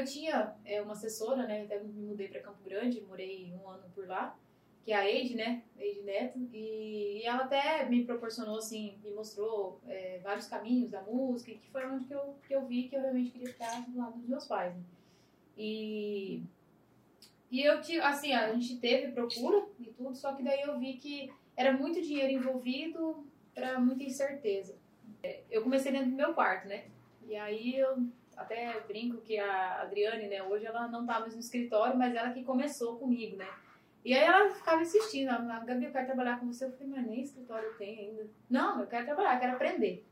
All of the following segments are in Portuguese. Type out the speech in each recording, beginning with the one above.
eu tinha é, uma assessora, né? Até me mudei para Campo Grande, morei um ano por lá, que é a Eide, né? Eide Neto. E, e ela até me proporcionou, assim, me mostrou é, vários caminhos da música, que foi onde que eu, que eu vi que eu realmente queria ficar do lado dos meus pais. Né? E, e eu tive, assim, a gente teve procura e tudo, só que daí eu vi que era muito dinheiro envolvido para muita incerteza. Eu comecei dentro do meu quarto, né? E aí eu até brinco que a Adriane, né, hoje ela não tá mais no escritório, mas ela que começou comigo, né? E aí ela ficava insistindo, a Gabi, eu quero trabalhar com você. Eu falei, mas nem escritório tenho ainda. Não, eu quero trabalhar, quero aprender.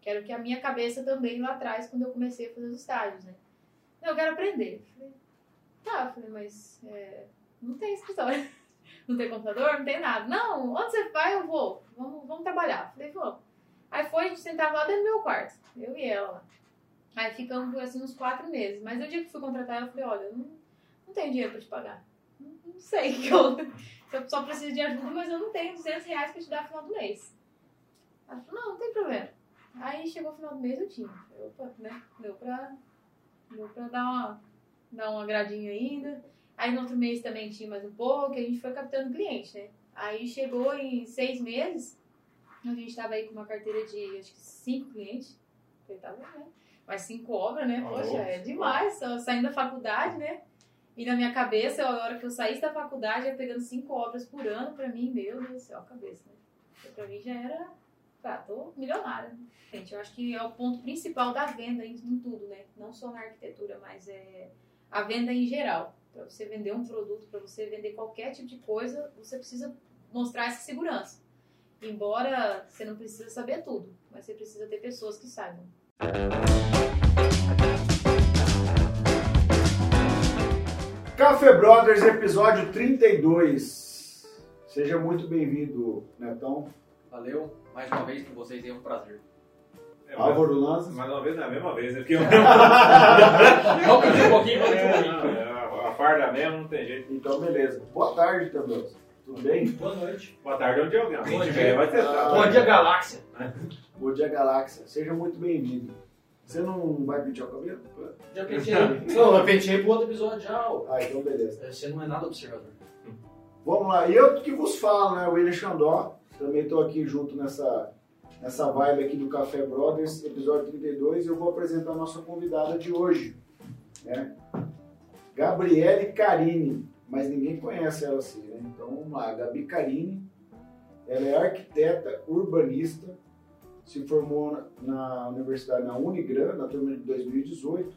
Quero que a minha cabeça também lá atrás, quando eu comecei a fazer os estágios, né? Eu quero aprender. Eu falei, tá, eu falei, mas é, não tem escritório. Não tem computador, não tem nada. Não, onde você vai, eu vou. Vamos, vamos trabalhar. Eu falei, vamos. Aí foi, a gente sentava lá dentro do meu quarto, eu e ela lá. Aí ficamos assim uns quatro meses. Mas no dia que fui contratar, eu falei, olha, não, não tenho dinheiro pra te pagar. Não, não sei que eu, eu só preciso de ajuda, mas eu não tenho 200 reais pra te dar no final do mês. Ela falou, não, não tem problema. Aí chegou o final do mês, eu tinha. Opa, né? Deu pra, deu pra dar uma, dar um agradinho ainda. Aí no outro mês também tinha mais um pouco, a gente foi captando cliente, né? Aí chegou em seis meses, a gente estava aí com uma carteira de acho que cinco clientes. Tava, né? Mas cinco obras, né? Poxa, é demais. Saindo da faculdade, né? E na minha cabeça, a hora que eu saísse da faculdade, ia pegando cinco obras por ano, pra mim, meu Deus do céu, a cabeça, né? Pra mim já era. Tá, tô milionária. Gente, eu acho que é o ponto principal da venda em, em tudo, né? Não só na arquitetura, mas é a venda em geral. Para você vender um produto, para você vender qualquer tipo de coisa, você precisa mostrar essa segurança. Embora você não precisa saber tudo, mas você precisa ter pessoas que saibam. Café Brothers, episódio 32. Seja muito bem-vindo, Netão. Valeu, mais uma vez com vocês, é um prazer. É, Álvaro Lanza. Mais uma vez, não é a mesma vez, é porque eu... Vamos pedir um pouquinho, vamos pedir um pouquinho. É, a farda mesmo não tem jeito. Então, beleza. Boa tarde, também. Tudo bem? Boa noite. Boa tarde, onde alguém? Bom Alguém dia. vai testar. Bom dia, galáxia. Bom dia, Galáxia. Seja muito bem-vindo. Você não vai pentear o cabelo? Já penteei. Não, eu penteei pro outro episódio já. ó. Ah, então beleza. Você não é nada observador. Vamos lá. E eu que vos falo, né? O William Xandó. Também estou aqui junto nessa, nessa vibe aqui do Café Brothers, episódio 32. E eu vou apresentar a nossa convidada de hoje, né? Gabriele Carini. Mas ninguém conhece ela assim, né? Então vamos lá. Gabi Carini. Ela é arquiteta, urbanista. Se formou na na universidade, na Unigran, na turma de 2018.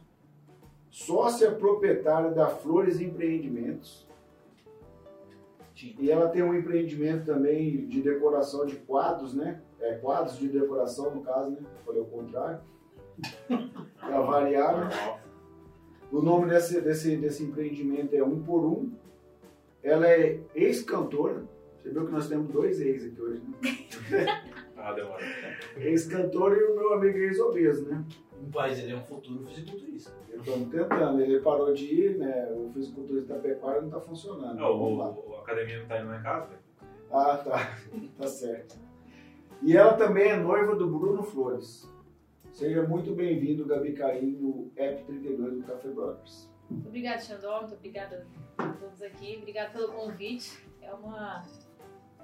Sócia proprietária da Flores Empreendimentos. E ela tem um empreendimento também de decoração de quadros, né? É, quadros de decoração, no caso, né? Falei o contrário. Para variar, né? O nome desse, desse, desse empreendimento é Um por Um. Ela é ex-cantora. Você viu que nós temos dois ex aqui hoje, né? Ah, demora. Ex-cantora e o meu amigo ex-obeso, né? Um país, ele é um futuro fisiculturista. Estamos tentando. Ele parou de ir, né? O fisiculturista da pecuária não está funcionando. Não, o, o- a academia não tá indo lá em casa, velho? Ah, tá. tá certo. E ela também é noiva do Bruno Flores. Seja muito bem-vindo, Gabi Carim, no App 32 do Café Brothers. Obrigada, Xandó. Muito obrigada a todos aqui. Obrigada pelo convite. É uma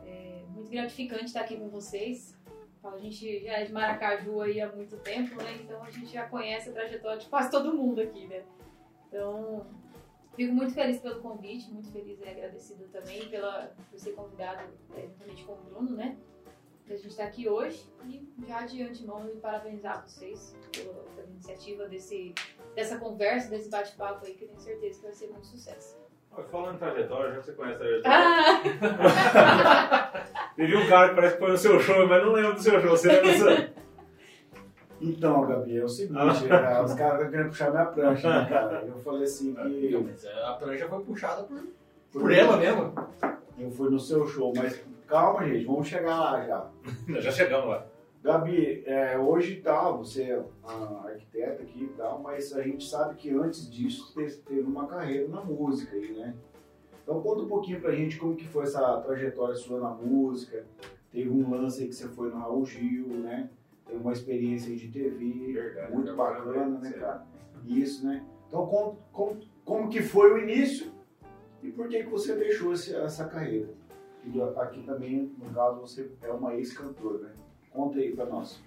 é, muito gratificante estar aqui com vocês. A gente já é de Maracaju aí há muito tempo, né? Então a gente já conhece a trajetória de quase todo mundo aqui, né? Então, fico muito feliz pelo convite, muito feliz e agradecido também pela, por ser convidado é, juntamente com o Bruno, né? A gente está aqui hoje e já de antemão eu parabenizar vocês pela, pela iniciativa desse, dessa conversa, desse bate-papo aí, que eu tenho certeza que vai ser muito sucesso. Falando em trajetória, já que você conhece a trajetória. Ah! Teve um cara que parece que foi no seu show, mas não lembro do seu show. Você lembra disso? Então, Gabi, é o seguinte, né, os caras estão querendo puxar minha prancha, né, cara? Eu falei assim Não, que mas a prancha foi puxada por, por por ela mesmo. eu fui no seu show, mas calma, gente, vamos chegar lá já. já chegamos lá. Gabi, é, hoje tá, você é arquiteta aqui e tal, mas a gente sabe que antes disso te- teve uma carreira na música aí, né? Então conta um pouquinho pra gente como que foi essa trajetória sua na música. Teve um lance aí que você foi no Raul Gil, né? Teve uma experiência aí de TV, Verdade, muito bacana, né, cara? Isso, né? Então, como, como, como que foi o início e por que, que você deixou essa carreira? E aqui também, no caso, você é uma ex-cantora, né? Conta aí pra nós.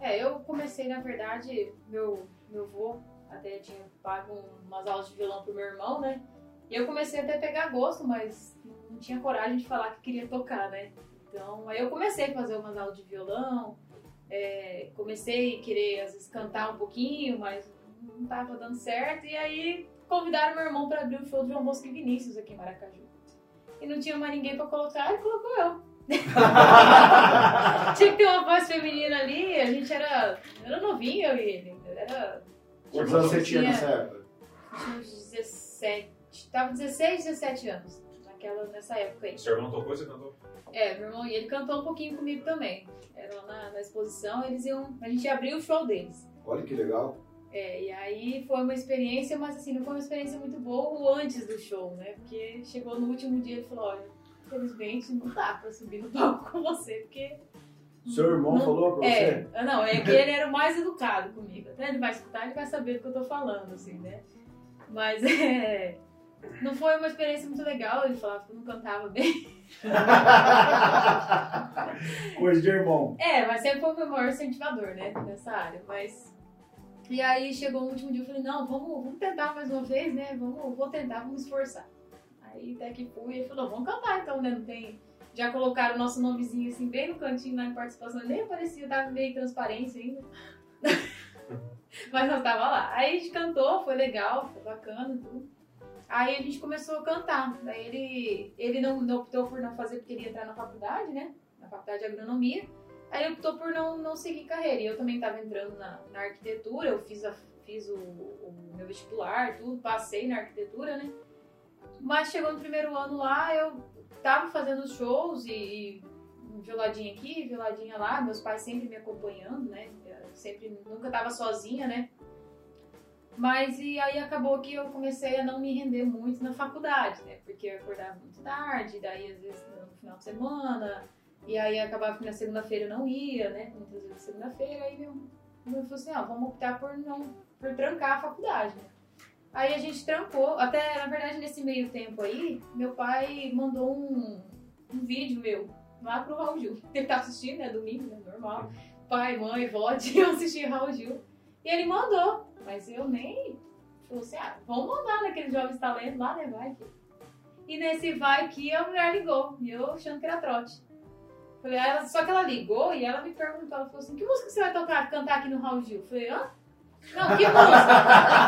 É, eu comecei, na verdade, meu, meu avô até tinha pago umas aulas de violão pro meu irmão, né? E eu comecei até a pegar gosto, mas não tinha coragem de falar que queria tocar, né? Então, aí eu comecei a fazer umas aulas de violão, é, comecei a querer, às vezes, cantar um pouquinho, mas não tava dando certo. E aí convidaram meu irmão para abrir o show do João Bosco e Vinícius aqui em Maracaju. E não tinha mais ninguém para colocar, e colocou eu. tinha que ter uma voz feminina ali, a gente era, era novinho, eu e ele. Era. Quantos anos você tinha nessa época? Tinha uns 17. Tava 16, 17 anos. Naquela, nessa época aí. Seu irmão tocou, você cantou? É, meu irmão, e ele cantou um pouquinho comigo também. Era lá na, na exposição, eles iam. A gente abriu o show deles. Olha que legal. É, e aí foi uma experiência, mas assim, não foi uma experiência muito boa o antes do show, né? Porque chegou no último dia e falou, olha, infelizmente não dá pra subir no palco com você, porque. Seu irmão não, falou pra é, você? Não, é que ele era o mais educado comigo. Até ele vai escutar, ele vai saber do que eu tô falando, assim, né? Mas é. Não foi uma experiência muito legal, ele falava que eu não cantava bem. Coisa de irmão. É, mas sempre foi o meu maior incentivador, né? Nessa área. Mas. E aí chegou no último dia, eu falei, não, vamos, vamos tentar mais uma vez, né? Vamos, vou tentar, vamos esforçar. Aí até que fui, ele falou, vamos cantar então, né? Não tem. Já colocaram o nosso nomezinho assim bem no cantinho lá em participação, nem aparecia, tava meio transparência ainda. Mas nós tava lá. Aí a gente cantou, foi legal, foi bacana, tudo. Aí a gente começou a cantar. Daí ele, ele não, não optou por não fazer porque queria entrar na faculdade, né? Na faculdade de agronomia. Aí ele optou por não, não seguir carreira. E eu também estava entrando na, na arquitetura, eu fiz, a, fiz o, o, meu vestibular, tudo, passei na arquitetura, né? Mas chegou no primeiro ano lá, eu tava fazendo shows e, e violadinha aqui, violadinha lá, meus pais sempre me acompanhando, né? Eu sempre, nunca tava sozinha, né? Mas e aí acabou que eu comecei a não me render muito na faculdade, né? Porque eu acordava muito tarde, daí às vezes no final de semana, e aí acabava que na segunda-feira eu não ia, né? Muitas vezes segunda-feira, aí meu, meu falou assim, ó, vamos optar por não por trancar a faculdade, né? Aí a gente trancou, até na verdade nesse meio tempo aí, meu pai mandou um, um vídeo meu lá pro Raul Gil. Ele tá assistindo, né? Domingo, né? Normal. Pai, mãe, vó, tinham assistido Raul Gil. E ele mandou, mas eu nem. Falou assim: ah, vamos mandar naquele Jovens Talentos lá, né? Vai que. E nesse vai que a mulher ligou, e eu achando que era trote. Falei, ela, só que ela ligou e ela me perguntou, ela falou assim, que música você vai tocar, cantar aqui no Raul Gil? Falei, hã? Não, que música?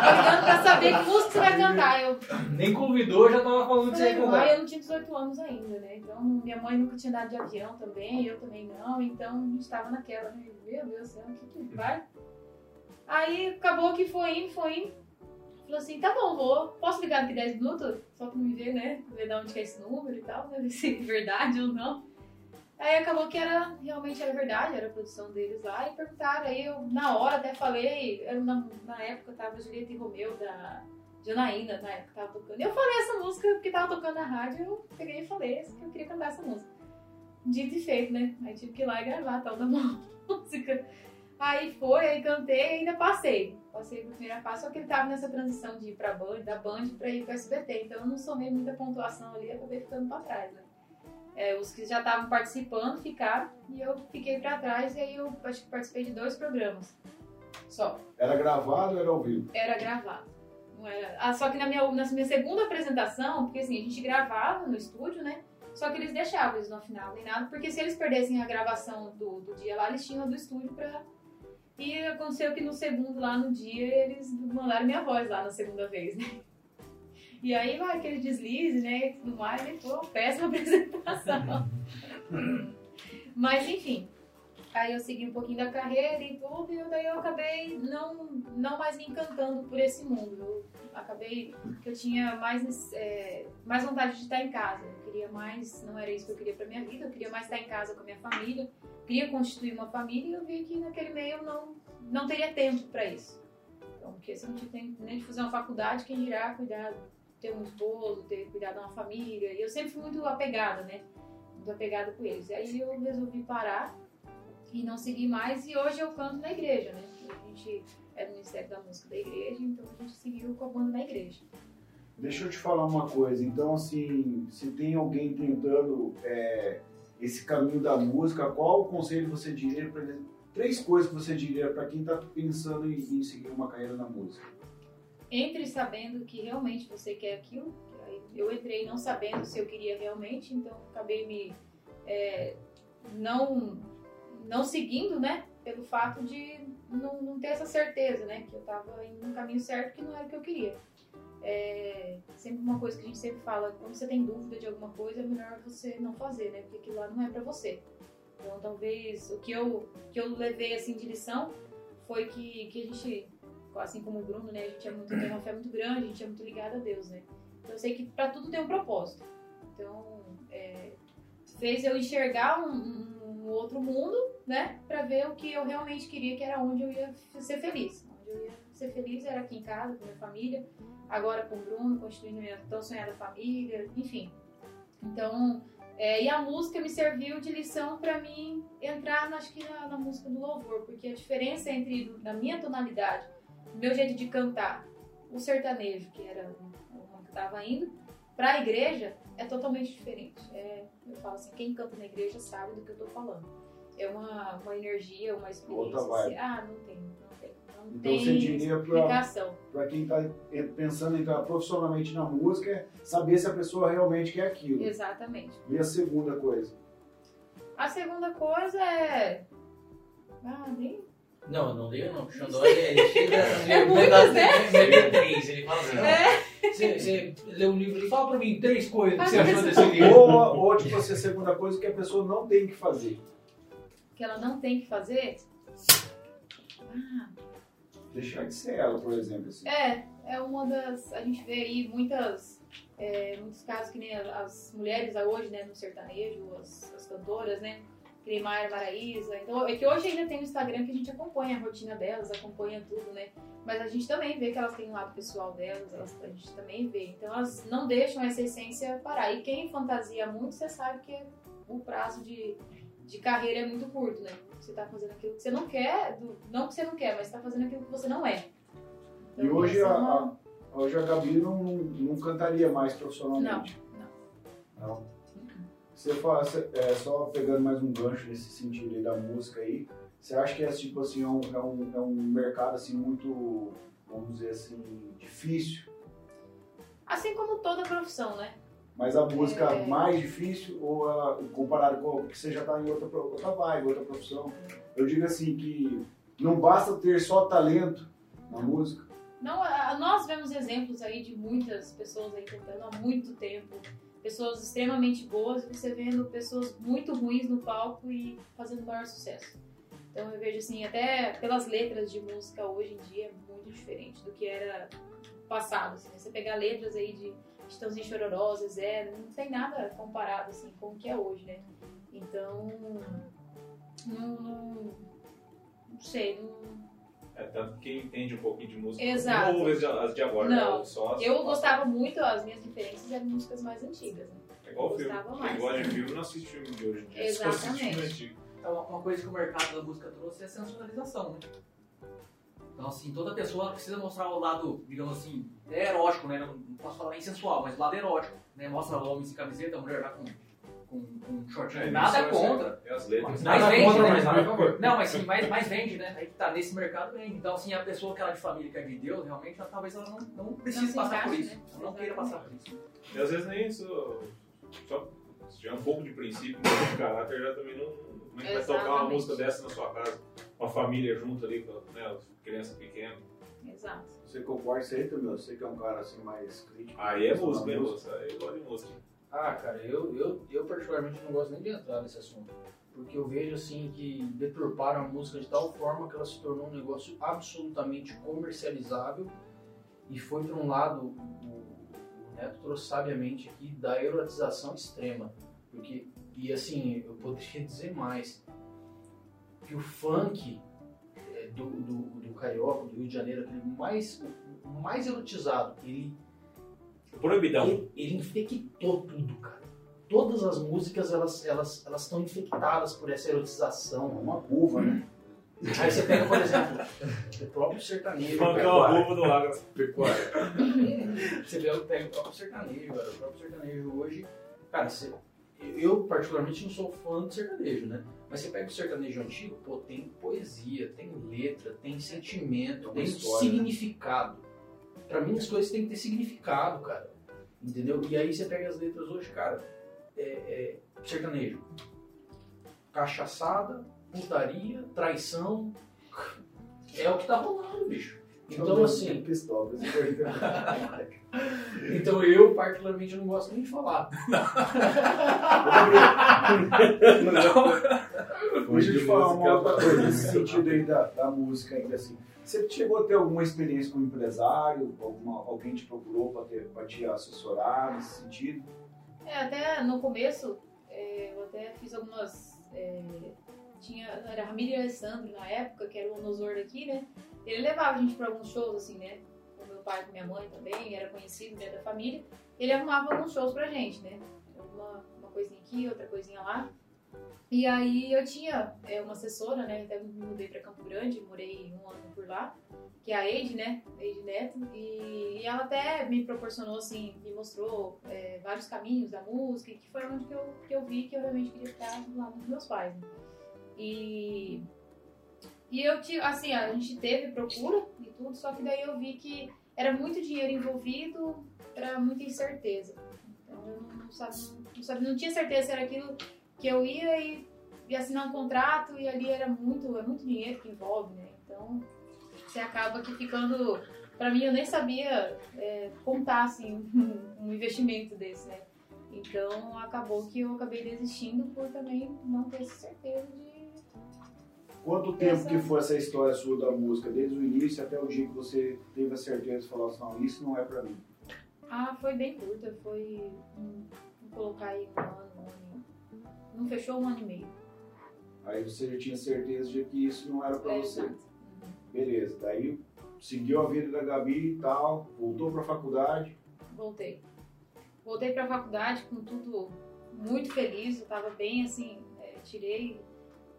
Tô ligando pra saber que música você vai cantar. Eu Nem convidou, já tava falando que você ah, eu não tinha 18 anos ainda, né? Então, minha mãe nunca tinha dado de avião também, eu também não. Então, a gente tava naquela, né? Meu Deus do céu, o que que vai? Aí, acabou que foi indo, foi indo. Falou assim, tá bom, vou. Posso ligar daqui 10 minutos? Só pra me ver, né? Ver de onde que é esse número e tal? Ver se é verdade ou não. Aí acabou que era, realmente era verdade, era a produção deles lá, e perguntaram, aí eu na hora até falei, eu, na, na época tava Julieta e Romeu da Janaína, na época tava tocando. Eu falei essa música porque tava tocando na rádio, eu peguei e falei que eu queria cantar essa música. Dito e feito, né? Aí tive que ir lá e gravar a tal da música. Aí foi, aí cantei e ainda passei. Passei pro primeira fase, só que ele tava nessa transição de ir pra Band, da Band pra ir pro SBT, então eu não somei muita pontuação ali, acabei ficando pra trás, né? É, os que já estavam participando ficaram e eu fiquei pra trás e aí eu acho que participei de dois programas. Só. Era gravado ou era ao vivo? Era gravado. Não era... Ah, só que na minha, na minha segunda apresentação, porque assim, a gente gravava no estúdio, né? Só que eles deixavam eles no final, nem nada, porque se eles perdessem a gravação do, do dia lá, eles tinham do estúdio pra. E aconteceu que no segundo, lá no dia, eles mandaram minha voz lá na segunda vez, né? E aí vai aquele deslize, né? Tudo mais, e foi uma péssima apresentação. Mas enfim. Aí eu segui um pouquinho da carreira e tudo, e daí eu acabei não, não mais me encantando por esse mundo. Eu acabei que eu tinha mais, é, mais vontade de estar em casa. Eu queria mais, não era isso que eu queria pra minha vida, eu queria mais estar em casa com a minha família, queria constituir uma família e eu vi que naquele meio eu não, não teria tempo para isso. Então, porque se não tinha tempo nem de fazer uma faculdade, quem dirá cuidar, ter um esposo, ter cuidado de uma família. E eu sempre fui muito apegada, né? Muito apegada com eles. E aí eu resolvi parar e não seguir mais. E hoje eu canto na igreja, né? A gente é do Ministério da Música da igreja, então a gente seguiu com a banda na igreja. Deixa eu te falar uma coisa. Então, assim, se tem alguém tentando é, esse caminho da música, qual o conselho você diria para? Três coisas que você diria para quem está pensando em, em, seguir uma carreira na música. Entre sabendo que realmente você quer aquilo. Eu entrei não sabendo se eu queria realmente, então acabei me é, não não seguindo, né? Pelo fato de não, não ter essa certeza, né? Que eu estava indo no caminho certo, que não era o que eu queria. É sempre uma coisa que a gente sempre fala, quando você tem dúvida de alguma coisa, é melhor você não fazer, né? Porque aquilo lá não é para você. Então, talvez o que eu, que eu levei assim de lição foi que, que a gente, assim como o Bruno, né? A gente é muito, tem uma fé muito grande, a gente é muito ligado a Deus, né? Então, eu sei que para tudo tem um propósito. Então, é, fez eu enxergar um, um, outro mundo, né? Para ver o que eu realmente queria, que era onde eu ia ser feliz. Onde eu ia ser feliz era aqui em casa, com minha família agora com o Bruno, constituindo minha tão sonhada família, enfim. Então, é, e a música me serviu de lição para mim entrar, acho que na, na, música do louvor, porque a diferença entre da minha tonalidade, meu jeito de cantar, o sertanejo, que era o que estava indo, para a igreja é totalmente diferente. É, eu falo assim, quem canta na igreja sabe do que eu estou falando. É uma, uma energia, uma experiência. Assim, ah, não tem, não então você diria para quem está pensando em entrar profissionalmente na música, é saber se a pessoa realmente quer aquilo. Exatamente. E a segunda coisa? A segunda coisa é. Ah, nem. Não, não liga não. O Xandó ele chega é muitas, né? três. Ele fala assim, é. Você, você lê um livro e fala pra mim três coisas que você achou desse livro. Ou, ou tipo assim, a segunda coisa que a pessoa não tem que fazer. Que ela não tem que fazer? Ah, deixar de ser ela, por exemplo. Assim. É, é uma das. A gente vê aí muitas, é, muitos casos que nem as mulheres hoje, né, no sertanejo, as, as cantoras, né? Mayra Maraísa. Então, é que hoje ainda tem o Instagram que a gente acompanha a rotina delas, acompanha tudo, né? Mas a gente também vê que elas têm um lado pessoal delas, elas, a gente também vê. Então elas não deixam essa essência parar. E quem fantasia muito, você sabe que o prazo de, de carreira é muito curto, né? Você tá fazendo aquilo que você não quer, não que você não quer, mas você tá fazendo aquilo que você não é. Então, e hoje é a, uma... a, hoje a Gabi não, não cantaria mais profissionalmente? Não, não. Não? Você faz, é, só pegando mais um gancho nesse sentido aí da música aí, você acha que é tipo assim, é um, é um, é um mercado assim muito, vamos dizer assim, difícil? Assim como toda profissão, né? Mas a música é... mais difícil ou ela, comparado com que você já está em outra, outra vibe, outra profissão? Eu digo assim que não basta ter só talento na música. Não, nós vemos exemplos aí de muitas pessoas aí cantando há muito tempo, pessoas extremamente boas, e você vendo pessoas muito ruins no palco e fazendo maior sucesso. Então eu vejo assim, até pelas letras de música hoje em dia é muito diferente do que era passado. Assim, você pegar letras aí de Estãozinho Chororó, Zezé, não tem nada comparado assim com o que é hoje, né? Então, não, não, não sei, não... É, tanto que quem entende um pouquinho de música Exato. não ouve as de agora, não. Né? Só as eu gostava muito, as minhas referências eram músicas mais antigas, né? É igual filme. Quem gosta de filme não assiste filme de hoje em dia. Exatamente. Então, uma coisa que o mercado da música trouxe é a sensualização, né? Então, assim, toda pessoa precisa mostrar o lado, digamos assim, erótico, né? Não posso falar nem sensual, mas o lado erótico, né? Mostra homem sem camiseta, a mulher lá com, com, com shortinho. É, nada contra. É as letras. Mais vende, contra, né? Mas nada. Não, mas sim, mais, mais vende, né? Aí que tá, nesse mercado vende. Então, assim, a pessoa que ela é de família, que é de Deus, realmente, ela, talvez ela não, não precise não passar encaixa, por isso. Né? Ela não queira passar por isso. E às vezes nem isso, só se tiver um pouco de princípio, um pouco de caráter, já também não... Como é que vai tocar uma música dessa na sua casa? Uma família junto ali, com né, criança pequena. Exato. Você concorda isso aí, meu? Você que é um cara assim mais crítico. Aí é música, hein, moça? Aí eu gosto de música. Ah, cara, eu, eu, eu particularmente não gosto nem de entrar nesse assunto. Porque eu vejo assim que deturparam a música de tal forma que ela se tornou um negócio absolutamente comercializável e foi para um lado, o, Neto trouxe sabiamente aqui, da erotização extrema. Porque, e assim, eu poderia dizer mais, que o funk do, do, do Carioca, do Rio de Janeiro, aquele mais, mais erotizado, ele. Proibidão. Ele, ele infectou tudo, cara. Todas as músicas elas elas elas estão infectadas por essa erotização. É uma curva, né? Aí você pega, por exemplo, o próprio sertanejo. É uma roupa do Água. Pecuária. Você pega, pega o próprio sertanejo, cara. O próprio sertanejo hoje. Cara, você, eu particularmente não sou fã de sertanejo, né? Mas você pega o sertanejo antigo, pô, tem poesia, tem letra, tem sentimento, uma tem história, né? Pra mim as coisas têm que ter significado, cara. Entendeu? E aí você pega as letras hoje, cara, é, é sertanejo. Cachaçada, putaria, traição. É o que tá rolando, bicho. Então, assim, Pistola. então eu particularmente não gosto nem de falar. Deixa eu te falar uma outra coisa nesse sentido aí da, da música ainda assim. Você chegou a ter alguma experiência com empresário? Alguma, alguém te procurou para ter- pra te assessorar nesse sentido? É, até no começo, é, eu até fiz algumas. é, tinha, era Ramiro e Alessandro na época, que era o nosor daqui, né? Ele levava a gente para alguns shows, assim, né? Com meu pai, com minha mãe também, era conhecido dentro da família. Ele arrumava alguns shows pra gente, né? Uma, uma coisinha aqui, outra coisinha lá. E aí eu tinha é, uma assessora, né? Até me mudei pra Campo Grande, morei um ano por lá, que é a Eide, né? Eide Neto. E, e ela até me proporcionou, assim, me mostrou é, vários caminhos da música, que foi onde que eu, que eu vi que eu realmente queria ficar lado dos meus pais. né? E, e eu tive, assim, a gente teve procura e tudo, só que daí eu vi que era muito dinheiro envolvido para muita incerteza. Então eu não, sabe, não, sabe, não tinha certeza se era aquilo que eu ia e ia assinar um contrato e ali era muito, é muito dinheiro que envolve, né? Então você acaba que ficando. Pra mim, eu nem sabia é, contar assim, um, um investimento desse, né? Então acabou que eu acabei desistindo por também não ter certeza de. Quanto tempo que foi essa história sua da música? Desde o início até o dia que você teve a certeza de falar assim, não, isso não é pra mim. Ah, foi bem curta, foi. Vou colocar aí um ano, um ano. Não fechou um ano e meio. Aí você já tinha certeza de que isso não era pra É, você. exato. Beleza. Daí seguiu a vida da Gabi e tal, voltou pra faculdade. Voltei. Voltei pra faculdade com tudo muito feliz, eu tava bem assim, é, tirei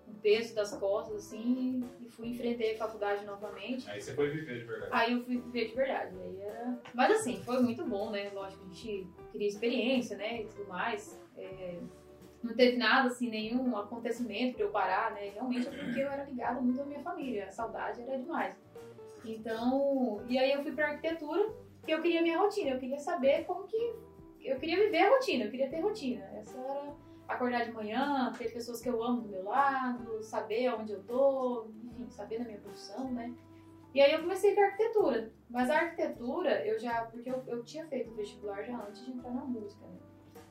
um peso das costas assim e fui enfrentei a faculdade novamente. Aí você foi viver de verdade. Aí eu fui viver de verdade. Aí era... Mas assim, foi muito bom, né? Lógico, a gente queria experiência, né? E tudo mais. É, Não teve nada, assim, nenhum acontecimento pra eu parar, né? Realmente é porque eu era ligada muito à minha família. A saudade era demais. Então, e aí eu fui pra arquitetura, porque eu queria minha rotina. Eu queria saber como que... Eu queria viver a rotina, eu queria ter rotina. Essa era acordar de manhã, ter pessoas que eu amo do meu lado, saber onde eu tô, enfim, saber da minha profissão, né? E aí eu comecei com a arquitetura. Mas a arquitetura, eu já. Porque eu, eu tinha feito vestibular já antes de entrar na música, né?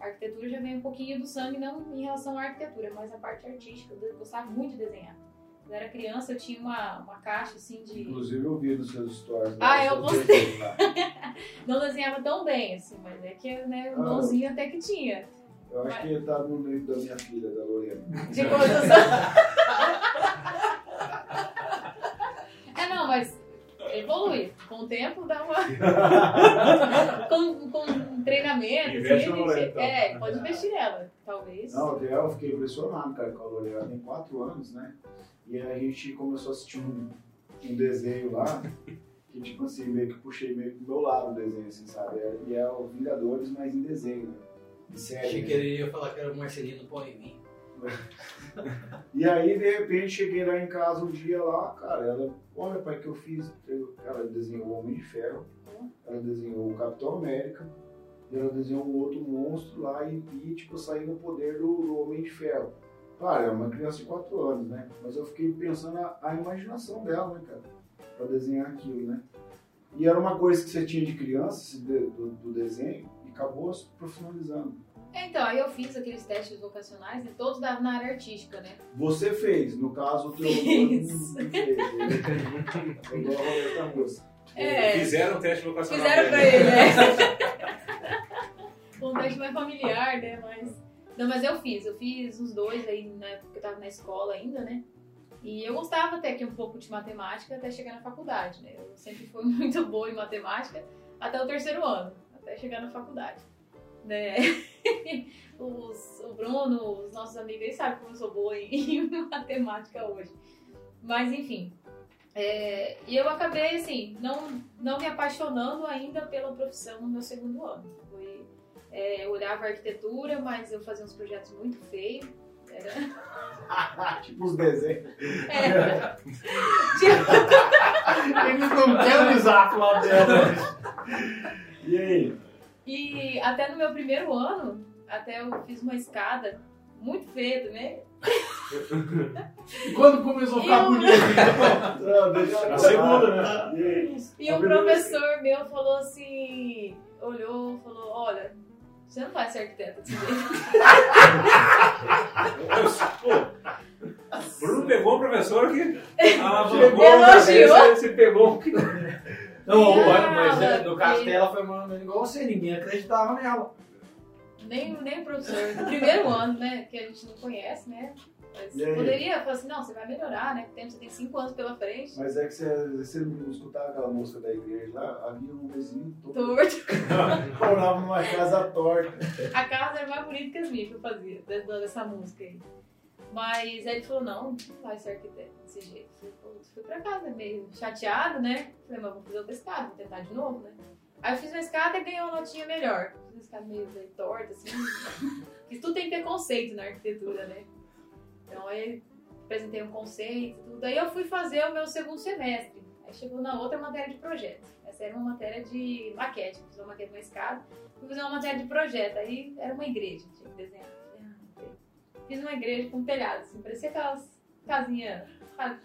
A arquitetura já vem um pouquinho do sangue, não em relação à arquitetura, mas a parte artística. Eu gostava muito de desenhar. Quando eu era criança, eu tinha uma, uma caixa assim de. Inclusive eu vi nos seus stories. Ah, eu lá. Não desenhava tão bem, assim, mas é que né, o Ah. donzinho até que tinha. Eu acho que ele tá no livro da minha filha, da Lorena. De é, Com o tempo dá uma. com, com treinamento. Investe assim, a gente- então. É, pode investir nela, talvez. Não, até eu fiquei impressionado, cara, com a Lorena. Ela tem quatro anos, né? E aí a gente começou a assistir um, um desenho lá, que tipo assim, meio que puxei meio pro meu lado o desenho, assim, sabe? E é o Vingadores, mas em desenho, né? De série. Achei né? que ele ia falar que era o Marcelino Põe em mim. E aí, de repente, cheguei lá em casa um dia lá, cara, ela, olha pai, que eu fiz. Ela desenhou o Homem de Ferro, ela desenhou o Capitão América, e ela desenhou um outro monstro lá e, e tipo, saí no poder do, do Homem de Ferro. Claro, é uma criança de 4 anos, né? Mas eu fiquei pensando a, a imaginação dela, né, cara? Pra desenhar aquilo, né? E era uma coisa que você tinha de criança, do, do desenho, e acabou se profissionalizando. Então, aí eu fiz aqueles testes vocacionais e todos davam na área artística, né? Você fez, no caso o teu Fiz. não fez. É igual a. É. Fizeram um teste vocacional. Fizeram pra ele, né? um teste mais familiar, né? Mas. Não, mas eu fiz, eu fiz os dois aí na época que eu tava na escola ainda, né? E eu gostava até que um pouco de matemática até chegar na faculdade, né? Eu sempre fui muito boa em matemática até o terceiro ano, até chegar na faculdade. Né? Os, o Bruno, os nossos amigos, eles sabem como eu sou boa em, em matemática hoje. Mas enfim. É, e eu acabei, assim, não, não me apaixonando ainda pela profissão no meu segundo ano. Foi, é, eu olhava a arquitetura, mas eu fazia uns projetos muito feios. Era... tipo os desenhos. É. Eles não querem o desafio lá dentro. E aí? E até no meu primeiro ano, até eu fiz uma escada muito feia também. E quando começou a ficar Eu- bonito? Não, deixa eu A segunda, né? E o professor meu falou assim, olhou e falou, olha, você não vai ser arquiteto desse jeito. Pô, Bruno pegou um professor que Elogiou. alavancou, você, você pegou um que Não, Não, mas é, no caso dela foi mandando igual você, ninguém acreditava nela. Nem, nem o professor. No primeiro ano, né? Que a gente não conhece, né? Mas poderia falar assim, não, você vai melhorar, né? Porque você tem cinco anos pela frente. Mas é que você, você não escutava aquela música da igreja lá, havia um vizinho todo Torto. morava numa casa torta. A casa era mais bonita que as minhas que eu fazia, dessa dessa música aí. Mas aí ele falou, não, não vai ser arquiteto desse jeito. Eu falei, "Putz, fui pra casa meio chateado, né? Falei, mas vou fazer outra escada, vou tentar de novo, né? Aí eu fiz uma escada e ganhei uma notinha melhor. Fiz uma escada meio, meio torta, assim. Porque tudo tem que ter conceito na arquitetura, né? Então aí apresentei um conceito e tudo. Aí eu fui fazer o meu segundo semestre. Aí chegou na outra matéria de projeto. Essa era uma matéria de maquete. Fiz uma maquete de uma escada. Fui fazer uma matéria de projeto. Aí era uma igreja, tinha que desenhar. Ah. Fiz uma igreja com telhado, assim, parecia aquelas casinhas. sabe?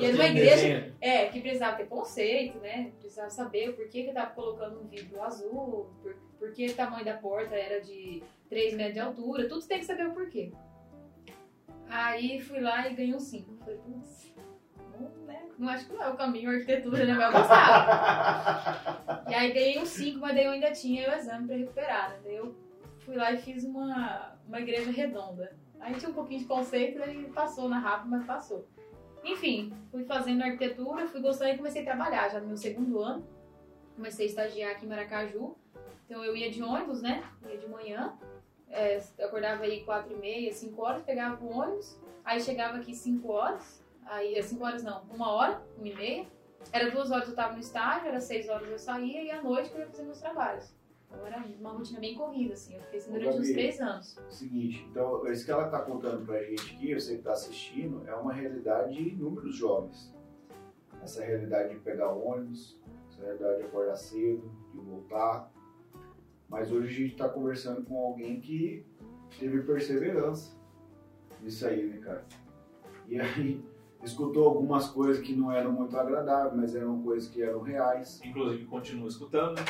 E era uma igreja é, que precisava ter conceito, né? Precisava saber o porquê que estava colocando um vidro azul, por, por que o tamanho da porta era de 3 metros de altura, tudo tem que saber o porquê. Aí fui lá e ganhei um 5. Falei, putz, não, né? não acho que não é o caminho a arquitetura, né? Vai gostar. e aí ganhei um 5, mas daí eu ainda tinha o exame para recuperar, né? Daí eu fui lá e fiz uma, uma igreja redonda. Aí tinha um pouquinho de conceito, daí passou na rápida, mas passou. Enfim, fui fazendo arquitetura, fui gostando e comecei a trabalhar já no meu segundo ano. Comecei a estagiar aqui em Maracaju. Então eu ia de ônibus, né? Ia de manhã. É, acordava aí 4 e meia, 5 horas, pegava o ônibus. Aí chegava aqui 5 horas. Aí, 5 horas não, uma hora, uma e meia. Era duas horas eu tava no estágio, era 6 horas eu saía e à noite eu ia fazer meus trabalhos. Então era uma rotina bem corrida, assim. Eu fiquei assim durante uns Gabi. 3 anos. Seguinte, então, isso que ela está contando pra gente aqui, você que está assistindo, é uma realidade de inúmeros jovens. Essa realidade de pegar ônibus, essa realidade de acordar cedo, de voltar. Mas hoje a gente está conversando com alguém que teve perseverança nisso aí, né, cara? E aí, escutou algumas coisas que não eram muito agradáveis, mas eram coisas que eram reais. inclusive continua escutando.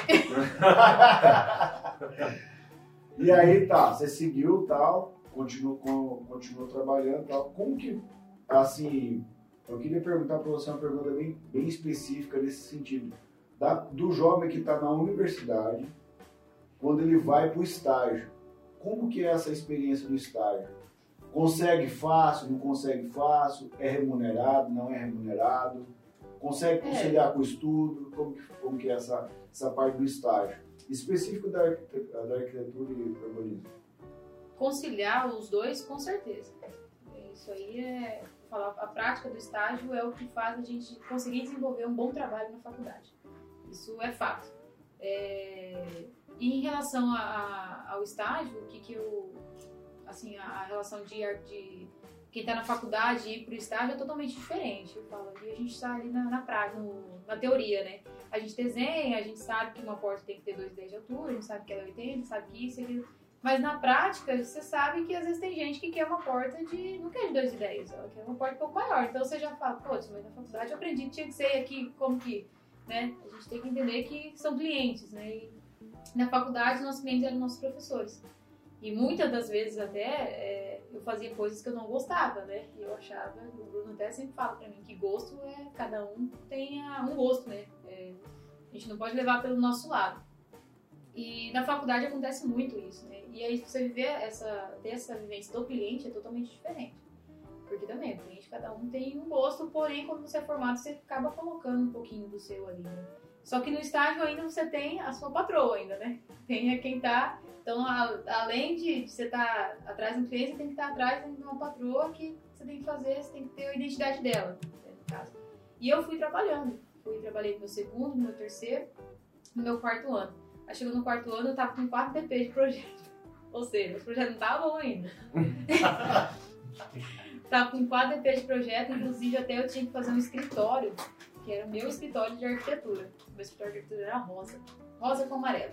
E aí tá, você seguiu tal, continuou, continuou trabalhando tal. Como que, assim, eu queria perguntar para você uma pergunta bem, bem específica nesse sentido. Da- do jovem que está na universidade, quando ele vai para o estágio, como que é essa experiência do estágio? Consegue fácil, não consegue fácil? É remunerado, não é remunerado? Consegue É. conciliar com o estudo? Como que, como que é essa, essa parte do estágio? Específico da, da arquitetura e urbanismo. conciliar os dois, com certeza. Isso aí é. Falar, a prática do estágio é o que faz a gente conseguir desenvolver um bom trabalho na faculdade. Isso é fato. É, e em relação a- a- ao estágio, o que, que eu. Assim, a, relação de, de quem está na faculdade e ir para o estágio é totalmente diferente. Eu falo, ali a gente está ali na, na prática, no- na teoria, né? A gente desenha, a gente sabe que uma porta tem que ter 2,10 de altura, a gente sabe que ela é 80, sabe que isso, aquilo. Mas na prática, você sabe que às vezes tem gente que quer uma porta de. não quer de 2,10, ela quer uma porta um pouco maior. Então você já fala, pô, mas na faculdade eu aprendi que tinha que ser aqui, como que. Né? A gente tem que entender que são clientes, né? E na faculdade, nossos clientes eram nossos professores. E muitas das vezes até é, eu fazia coisas que eu não gostava, né? E eu achava, o Bruno até sempre fala pra mim que gosto é cada um tem um gosto, né? É, a gente não pode levar pelo nosso lado. E na faculdade acontece muito isso, né? E aí você viver essa, ter essa vivência do cliente é totalmente diferente. Porque também, o cliente, cada um tem um gosto, porém, quando você é formado, você acaba colocando um pouquinho do seu ali, né? Só que no estágio ainda você tem a sua patroa ainda, né? Tem quem tá. Então, a, além de você estar tá atrás do cliente, você tem que estar tá atrás de uma patroa que você tem que fazer, você tem que ter a identidade dela, né, no caso. E eu fui trabalhando. Fui, trabalhei no meu segundo, no meu terceiro, no meu quarto ano. Aí chegou no quarto ano, eu tava com 4 DP de projeto. Ou seja, os projetos não estavam bom ainda. tava com 4 DP de projeto, inclusive até eu tinha que fazer um escritório, que era o meu escritório de arquitetura. O meu escritório de arquitetura era rosa. Rosa com amarelo.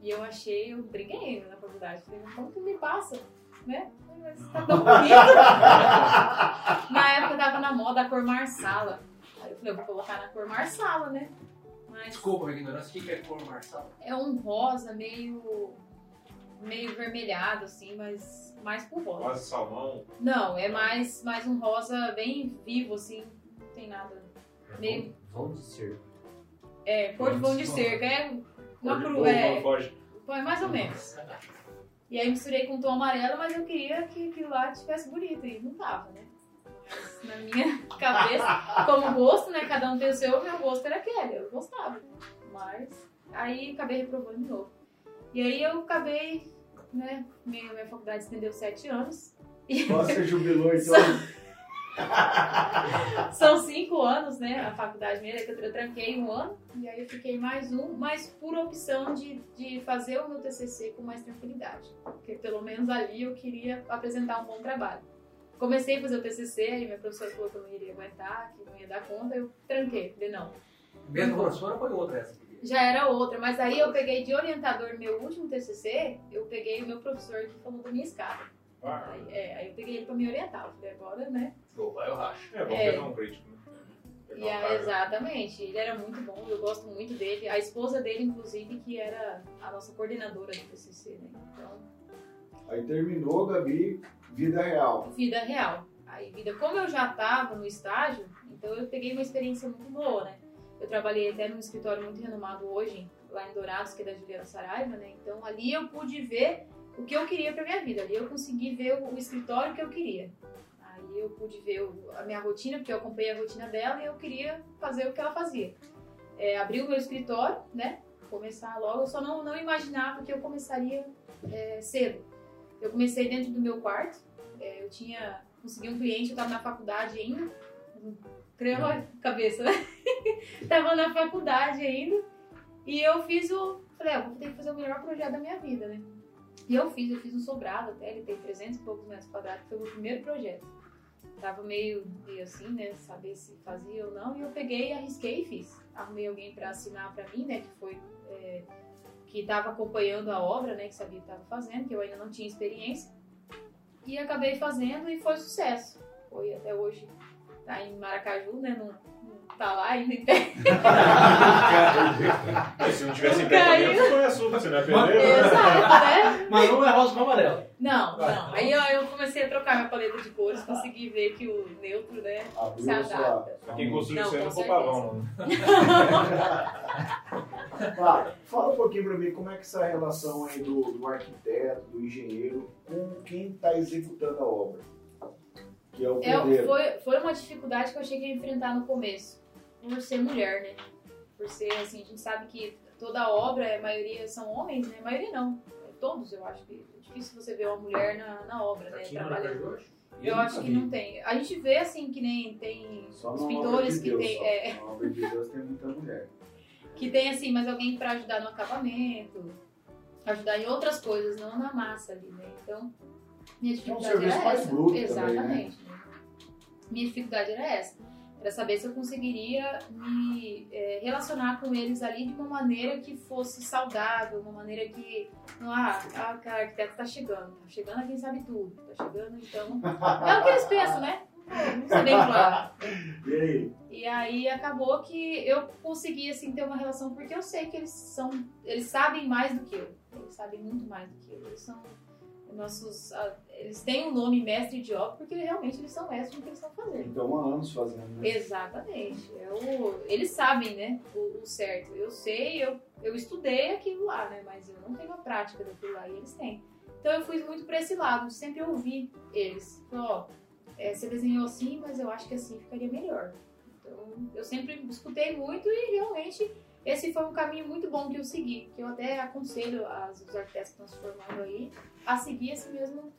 E eu achei, eu briguei na faculdade. Falei, como que me passa? Né? Mas tá tão bonito. na época tava na moda a cor marsala. Aí eu falei, eu vou colocar na cor marsala, né? Mas Desculpa a ignorância, o que é cor marsala? É um rosa meio meio vermelhado, assim, mas mais por rosa. Rosa salmão? Não, é mais, mais um rosa bem vivo, assim, não tem nada. É meio... Vão de cerca. É, cor de vão de cerca. É uma cru, é, é mais ou menos. E aí misturei com um tom amarelo, mas eu queria que aquilo lá tivesse bonito, e não tava, né? Mas na minha cabeça, como gosto, né? Cada um tem o seu, meu gosto era aquele, eu gostava. Mas aí acabei reprovando de novo. E aí eu acabei, né? Minha, minha faculdade estendeu sete anos. Você jubilou então? São cinco anos, né? A faculdade minha, eu, eu tranquei um ano e aí eu fiquei mais um, mas por opção de, de fazer o meu TCC com mais tranquilidade. Porque pelo menos ali eu queria apresentar um bom trabalho. Comecei a fazer o TCC, aí minha professora falou que eu não iria aguentar, que não ia dar conta, eu tranquei. Falei, não. Mesmo professora ou foi outra essa? Já era outra, mas aí eu peguei de orientador no meu último TCC, eu peguei o meu professor que falou da minha escada. Ah. Aí, é, aí eu peguei ele pra me orientar. Eu falei, agora, né? Vou, vai eu racho. É, vamos é. pegar um crítico, né? E a, exatamente, ele era muito bom, eu gosto muito dele. A esposa dele, inclusive, que era a nossa coordenadora do PCC, né? Então... Aí terminou, Gabi, vida real. Vida real. Aí, vida, como eu já estava no estágio, então eu peguei uma experiência muito boa, né? Eu trabalhei até num escritório muito renomado hoje, lá em Dourados, que é da Juliana Saraiva, né? Então ali eu pude ver o que eu queria para minha vida. Ali eu consegui ver o, escritório que eu queria. Aí eu pude ver a minha rotina, porque eu acompanhei a rotina dela e eu queria fazer o que ela fazia. É, abrir o meu escritório, né? Começar logo. Eu só não, não imaginava que eu começaria é, cedo. Eu comecei dentro do meu quarto. É, eu tinha consegui um cliente, eu estava na faculdade ainda. Crema a cabeça, né? tava na faculdade ainda. E eu fiz o. Falei, ah, vou ter que fazer o melhor projeto da minha vida, né? E eu fiz, eu fiz um sobrado até, ele tem 300 e poucos metros quadrados, foi o meu primeiro projeto. Tava meio, meio assim, né, saber se fazia ou não, e eu peguei, arrisquei e fiz. Arrumei alguém para assinar para mim, né, que foi, é, que estava acompanhando a obra, né, que sabia que estava fazendo, que eu ainda não tinha experiência. E acabei fazendo e foi sucesso. Foi até hoje, tá em Maracaju, né, no, tá lá ainda em pé. Se não tivesse em pé também, você foi açúcar, você não é pedreiro. Exato, né? Mas não é rosa com amarelo. Não, não. Aí ó, eu comecei a trocar minha paleta de cores, consegui ver que o neutro, né, Abriu se adapta. Quem construiu isso aí não foi pavão, Claro, fala um pouquinho pra mim como é que essa relação aí do, do arquiteto, do engenheiro, com quem está executando a obra. Que é o é, foi, foi uma dificuldade que eu cheguei a enfrentar no começo por ser mulher, né? Por ser assim, a gente sabe que toda obra, a maioria são homens, né? A maioria não. Todos, eu acho que é difícil você ver uma mulher na, na obra, né? Trabalhando. Eu, eu acho que não tem. A gente vê assim que nem tem só os pintores de que tem. Só. É... Na obra de Deus tem muita mulher. Que tem assim, mas alguém para ajudar no acabamento, ajudar em outras coisas, não na massa ali, né? Então, minha dificuldade é um era essa. Exatamente. Também, né? Minha dificuldade era essa para saber se eu conseguiria me é, relacionar com eles ali de uma maneira que fosse saudável, uma maneira que não ah, ah cara, arquiteto está chegando, tá chegando a quem sabe tudo, tá chegando então é o que eles pensam, né? Não sei bem claro. E aí? E aí acabou que eu consegui assim ter uma relação porque eu sei que eles são, eles sabem mais do que eu, eles sabem muito mais do que eu, eles são nossos eles têm o um nome mestre de obra porque realmente eles são mestres no que eles estão fazendo. Então há anos fazendo, né? Exatamente. É o, eles sabem, né, o, o, certo. Eu sei, eu, eu estudei aquilo lá, né, mas eu não tenho a prática daquilo lá e eles têm. Então eu fui muito para esse lado, sempre ouvir eles. Ó, é, você desenhou assim, mas eu acho que assim ficaria melhor. Então eu sempre escutei muito e realmente esse foi um caminho muito bom que eu segui, que eu até aconselho as, os arquitetos que estão se formando aí a seguir esse mesmo,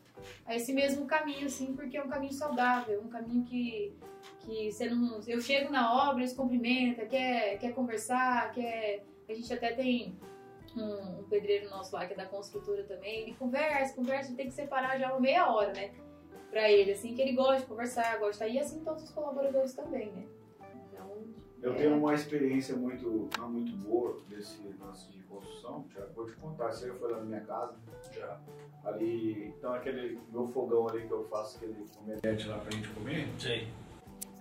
esse mesmo caminho, assim, porque é um caminho saudável, um caminho que, que você não, eu chego na obra, eles cumprimentam, quer, quer conversar, quer, a gente até tem um, um, pedreiro nosso lá, que é da construtora também, ele conversa, conversa, tem que separar já uma meia hora, né? Pra ele, assim, que ele gosta de conversar, gosta. E assim todos os colaboradores também, né? Eu tenho uma experiência muito, não muito boa desse lance de construção. Já vou te contar, você já foi lá na minha casa? Já. Ali, então aquele meu fogão ali que eu faço aquele omelete lá pra gente comer. Sim.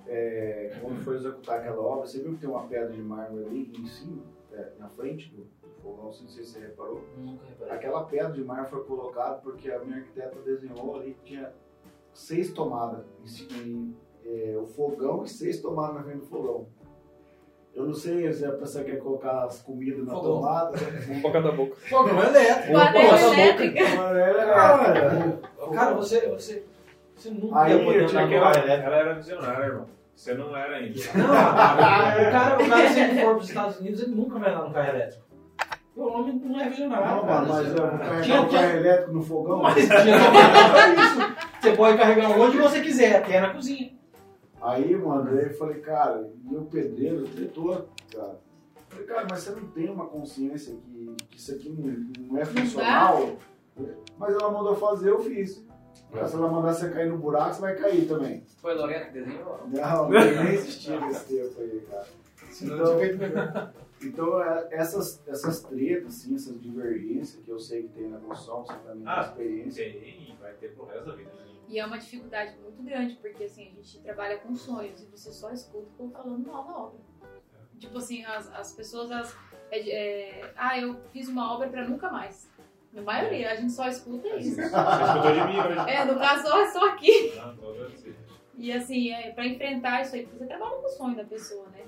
É, quando foi executar aquela obra, você viu que tem uma pedra de mármore ali em cima, é, na frente do, fogão, não sei se você reparou. Nunca reparei. Aquela pedra de mar foi colocada porque a minha arquiteta desenhou ali que tinha seis tomadas em, é, o fogão e seis tomadas na frente do fogão. Eu não sei se a pessoa quer colocar as comidas na fogão. tomada. Um pra cada boca. Fogão elétrico. Panela elétrica. Panela Cara, você, você, você nunca Aí, ia poder eu tinha andar carro elétrico. Ela era visionária, irmão. Você não era ainda. Não, o cara, o cara sempre for para os Estados Unidos, ele nunca vai andar no carro elétrico. O homem não é visionário. Não, cara. mas eu vou carregar Tinha- o carro elétrico no fogão. Mas tinha isso. Você pode carregar onde você quiser, até na cozinha. Aí, mano, aí eu falei, cara, e o pedreiro tretou, cara. Eu Falei, cara, mas você não tem uma consciência que, que isso aqui não, não é funcional? Mas ela mandou fazer, eu fiz. Cara, se ela mandar você cair no buraco, você vai cair também. Foi a Lorena que desenhou? Não, nem existia nesse tempo aí, cara. Então- eu. Então, é, essas, essas tretas, assim, essas divergências que eu sei que tem na construção, você também tem Ah, experiência. Tem, vai ter pro resto da vida. né? E é uma dificuldade muito grande, porque assim, a gente trabalha com sonhos e você só escuta o povo falando mal da obra. Tipo assim, as, as pessoas, elas, é, é, ah, eu fiz uma obra pra nunca mais. Na maioria, a gente só escuta isso. Você escutou de mim. É, no caso, é só aqui. Assim. E assim, é, pra enfrentar isso aí, porque você trabalha com o sonho da pessoa, né?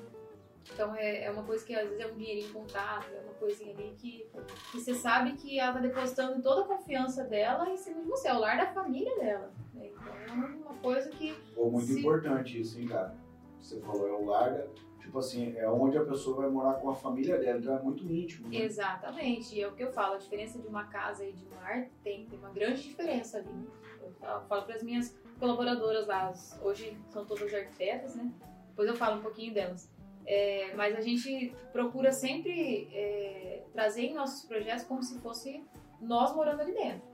Então é, é uma coisa que às vezes é um dinheirinho contável, é uma coisinha ali que, que você sabe que ela tá depositando toda a confiança dela em cima de você, é o lar da família dela. né? Então é uma coisa que Ou muito Sim. importante isso, hein, cara? Você falou, é o larga, tipo assim, é onde a pessoa vai morar com a família dela, então é muito íntimo. Né? Exatamente, e é o que eu falo, a diferença de uma casa e de um lar tem, tem uma grande diferença ali. Eu falo, para as minhas colaboradoras lá, hoje são todas arquitetas, né? Depois eu falo um pouquinho delas. É, mas a gente procura sempre é, trazer em nossos projetos como se fosse nós morando ali dentro.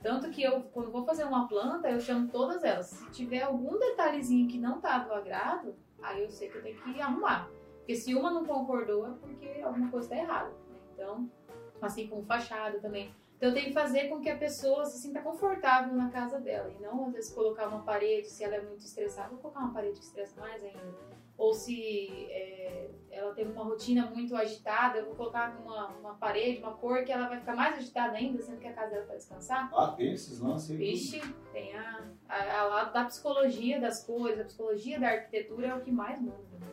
Tanto que eu, quando vou fazer uma planta, eu chamo todas elas. Se tiver algum detalhezinho que não tá do agrado, aí eu sei que eu tenho que arrumar. Porque se uma não concordou, é porque alguma coisa está errada. né? Então, assim como fachada também. Então, eu tenho que fazer com que a pessoa se sinta confortável na casa dela. E não, às vezes, colocar uma parede, se ela é muito estressada, vou colocar uma parede que estressa mais ainda. Ou se é, ela tem uma rotina muito agitada, eu vou colocar uma, uma parede, uma cor que ela vai ficar mais agitada ainda, sendo que a casa dela vai descansar. Ah, tem esses lances. Vixe, tem a, a, a lado da psicologia das coisas, a psicologia da arquitetura é o que mais muda. né?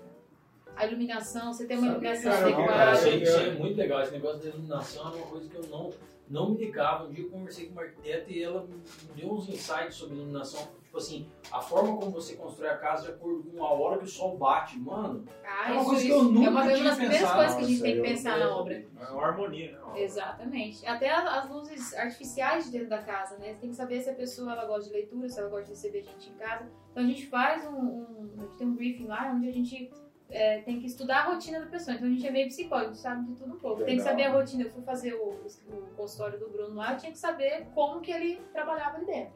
A iluminação, você tem uma Sabia, iluminação adequada. isso aí é muito legal. Esse negócio da iluminação é uma coisa que eu não, não me ligava. Um dia eu conversei com uma arquiteta e ela me deu uns insights sobre iluminação. Tipo assim, a forma como você constrói a casa de acordo com a hora que o sol bate. Mano, Ah, É uma isso, coisa que isso eu nunca é uma tinha das primeiras pensado. coisas que a gente Nossa, tem que eu- pensar na obra. É uma harmonia, né? Uma- Exatamente. Até as as luzes artificiais de dentro da casa, né? Você tem que saber se a pessoa ela gosta de leitura, se ela gosta de receber gente em casa. Então a gente faz um, um- a gente tem um briefing lá onde a gente é, tem que estudar a rotina da pessoa. Então a gente é meio psicólogo, a gente sabe de tudo um pouco. Tem que Legal. saber a rotina. Eu fui fazer o, o consultório do Bruno lá, eu tinha que saber como que ele trabalhava ali dentro.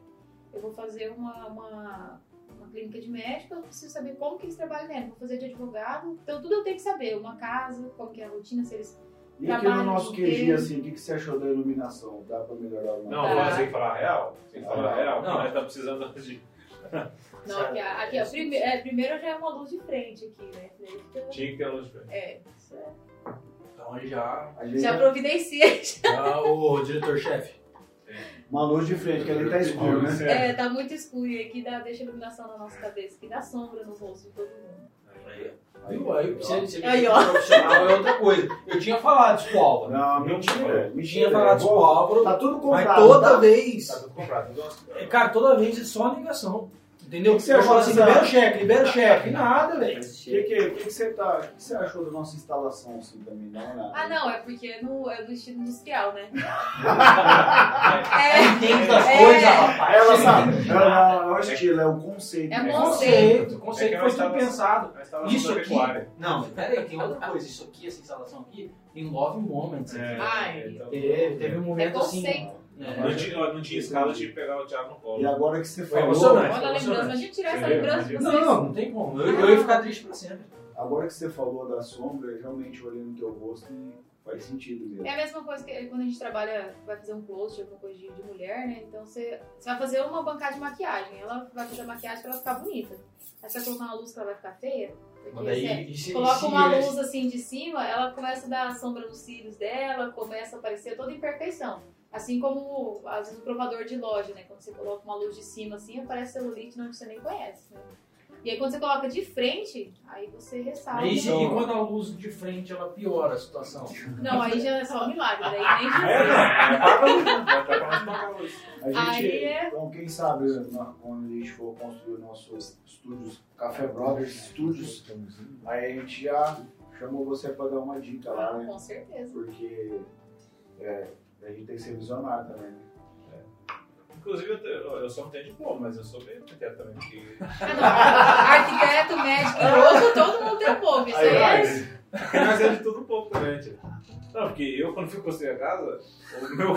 Eu vou fazer uma, uma, uma clínica de médico, eu preciso saber como que eles trabalham dentro. Vou fazer de advogado, então tudo eu tenho que saber. Uma casa, como que é a rotina, se eles E aqui no nosso QG, assim, o que, que você achou da iluminação? Dá pra melhorar alguma Não, Tá. sem falar real. Sem falar real, Não. não. nós tá precisando de. Não, aqui, aqui ó, prime, é, primeiro já é uma luz de frente aqui, né? Tinha que ter luz de frente. É, isso é. então já. A gente Já providencia. já o diretor-chefe. Uma luz de frente, que ali tá escuro, né? É, tá muito escuro e aqui dá, deixa iluminação na nossa cabeça, que dá sombra no rosto de todo mundo. Aí você, você Aí, me ó. profissional é outra coisa. Eu tinha falado isso pro Álvaro. Não, Eu mentira. tinha- mentira. tinha falado isso pro Vou- Álvaro. Tá tudo Mas comprado. toda tá? vez. Tá tudo comprado. É, Cara, toda vez é só ligação. Entendeu? O que você achou assim, libera o cheque, libera o cheque. Nada, velho. O que, que, que, que você tá, o que você achou da nossa instalação assim também? Não, é nada. Ah, não, é porque no, é do estilo industrial, né? É, entende das É. coisas, rapaz. Ela sabe, ela não é o estilo, é o conceito. É né? conceito. Conceito, É conceito que foi tudo pensado. Isso aqui- pecuária. Não, pera aí, tem outra coisa. Isso aqui, essa instalação aqui, tem love moments. É, Ai. então- Teve, teve um momento assim. Né? Não tinha, não tinha escala, que pegar o Thiago no colo. E agora que você Foi falou, emocionante. Olha a lembrança, a gente tirar essa lembrança de vocês. Não, não, não tem como. Eu, eu ia ficar triste pra sempre. agora que você falou da sombra, eu realmente olhei no teu rosto e faz sentido mesmo. É a mesma coisa que quando a gente trabalha, vai fazer um close, alguma coisa de, de mulher, né? Então você, você vai fazer uma bancada de maquiagem. Ela vai fazer a maquiagem pra ela ficar bonita. Aí você vai colocar uma luz que ela vai ficar feia. Porque e se- coloca se uma luz assim de cima, ela começa a dar sombra nos cílios dela, começa a aparecer toda imperfeição. Assim como, às vezes, o provador de loja, né? Quando você coloca uma luz de cima assim, aparece celulite onde você nem conhece, né? E aí quando você coloca de frente, aí você ressalta. Se- Então- e quando a luz de frente ela piora a situação. Não, aí já é só um milagre, daí nem É, não. É luz, né? A gente, é- então quem sabe quando a gente for construir o nosso estúdios, Café Brothers Studios, aí a gente já chamou você para dar uma dica lá, né? Com certeza. Porque é, a gente tem que ser visionário também, né? Inclusive, eu, eu sou um de bom, mas eu sou meio arquiteto também. porque- Ah, não. Arquiteto, médico louco, todo mundo tem um pouco. Isso aí, é. Mas é de tudo um pouco também, tio. Não, porque eu, quando fui construir a casa, o meu.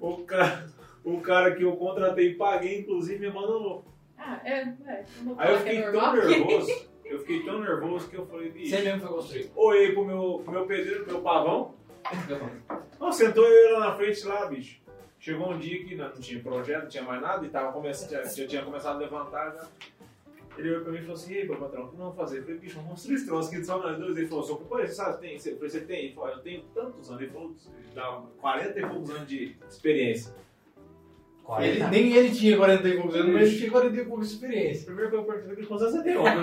o, cara, o cara que eu contratei e paguei, inclusive, me abandonou. Ah, é, é. Aí eu é fiquei tão normal. nervoso, eu fiquei tão nervoso que eu falei, Você mesmo foi construir. Olhei pro meu, pro meu pedreiro, pro meu pavão. Não, sentou eu lá na frente lá, bicho. Chegou um dia que não, não tinha projeto, não tinha mais nada, e tava começando, já, já tinha começado a levantar já. Ele olhou pra mim e falou assim, e aí, meu patrão, o que nós vamos fazer? Eu falei, bicho, vamos construir esse troço aqui só nós dois. Ele falou, seu companheiro, você sabe, tem? Eu falei, você tem? Ele falou, eu tenho tantos anos. Ele falou, dá 40 e poucos anos de experiência. Ele, nem ele tinha 40 e poucos anos, mas ele tinha 40 e poucos de experiência. Primeiro que eu perguntei quantos anos você tem, óbvio.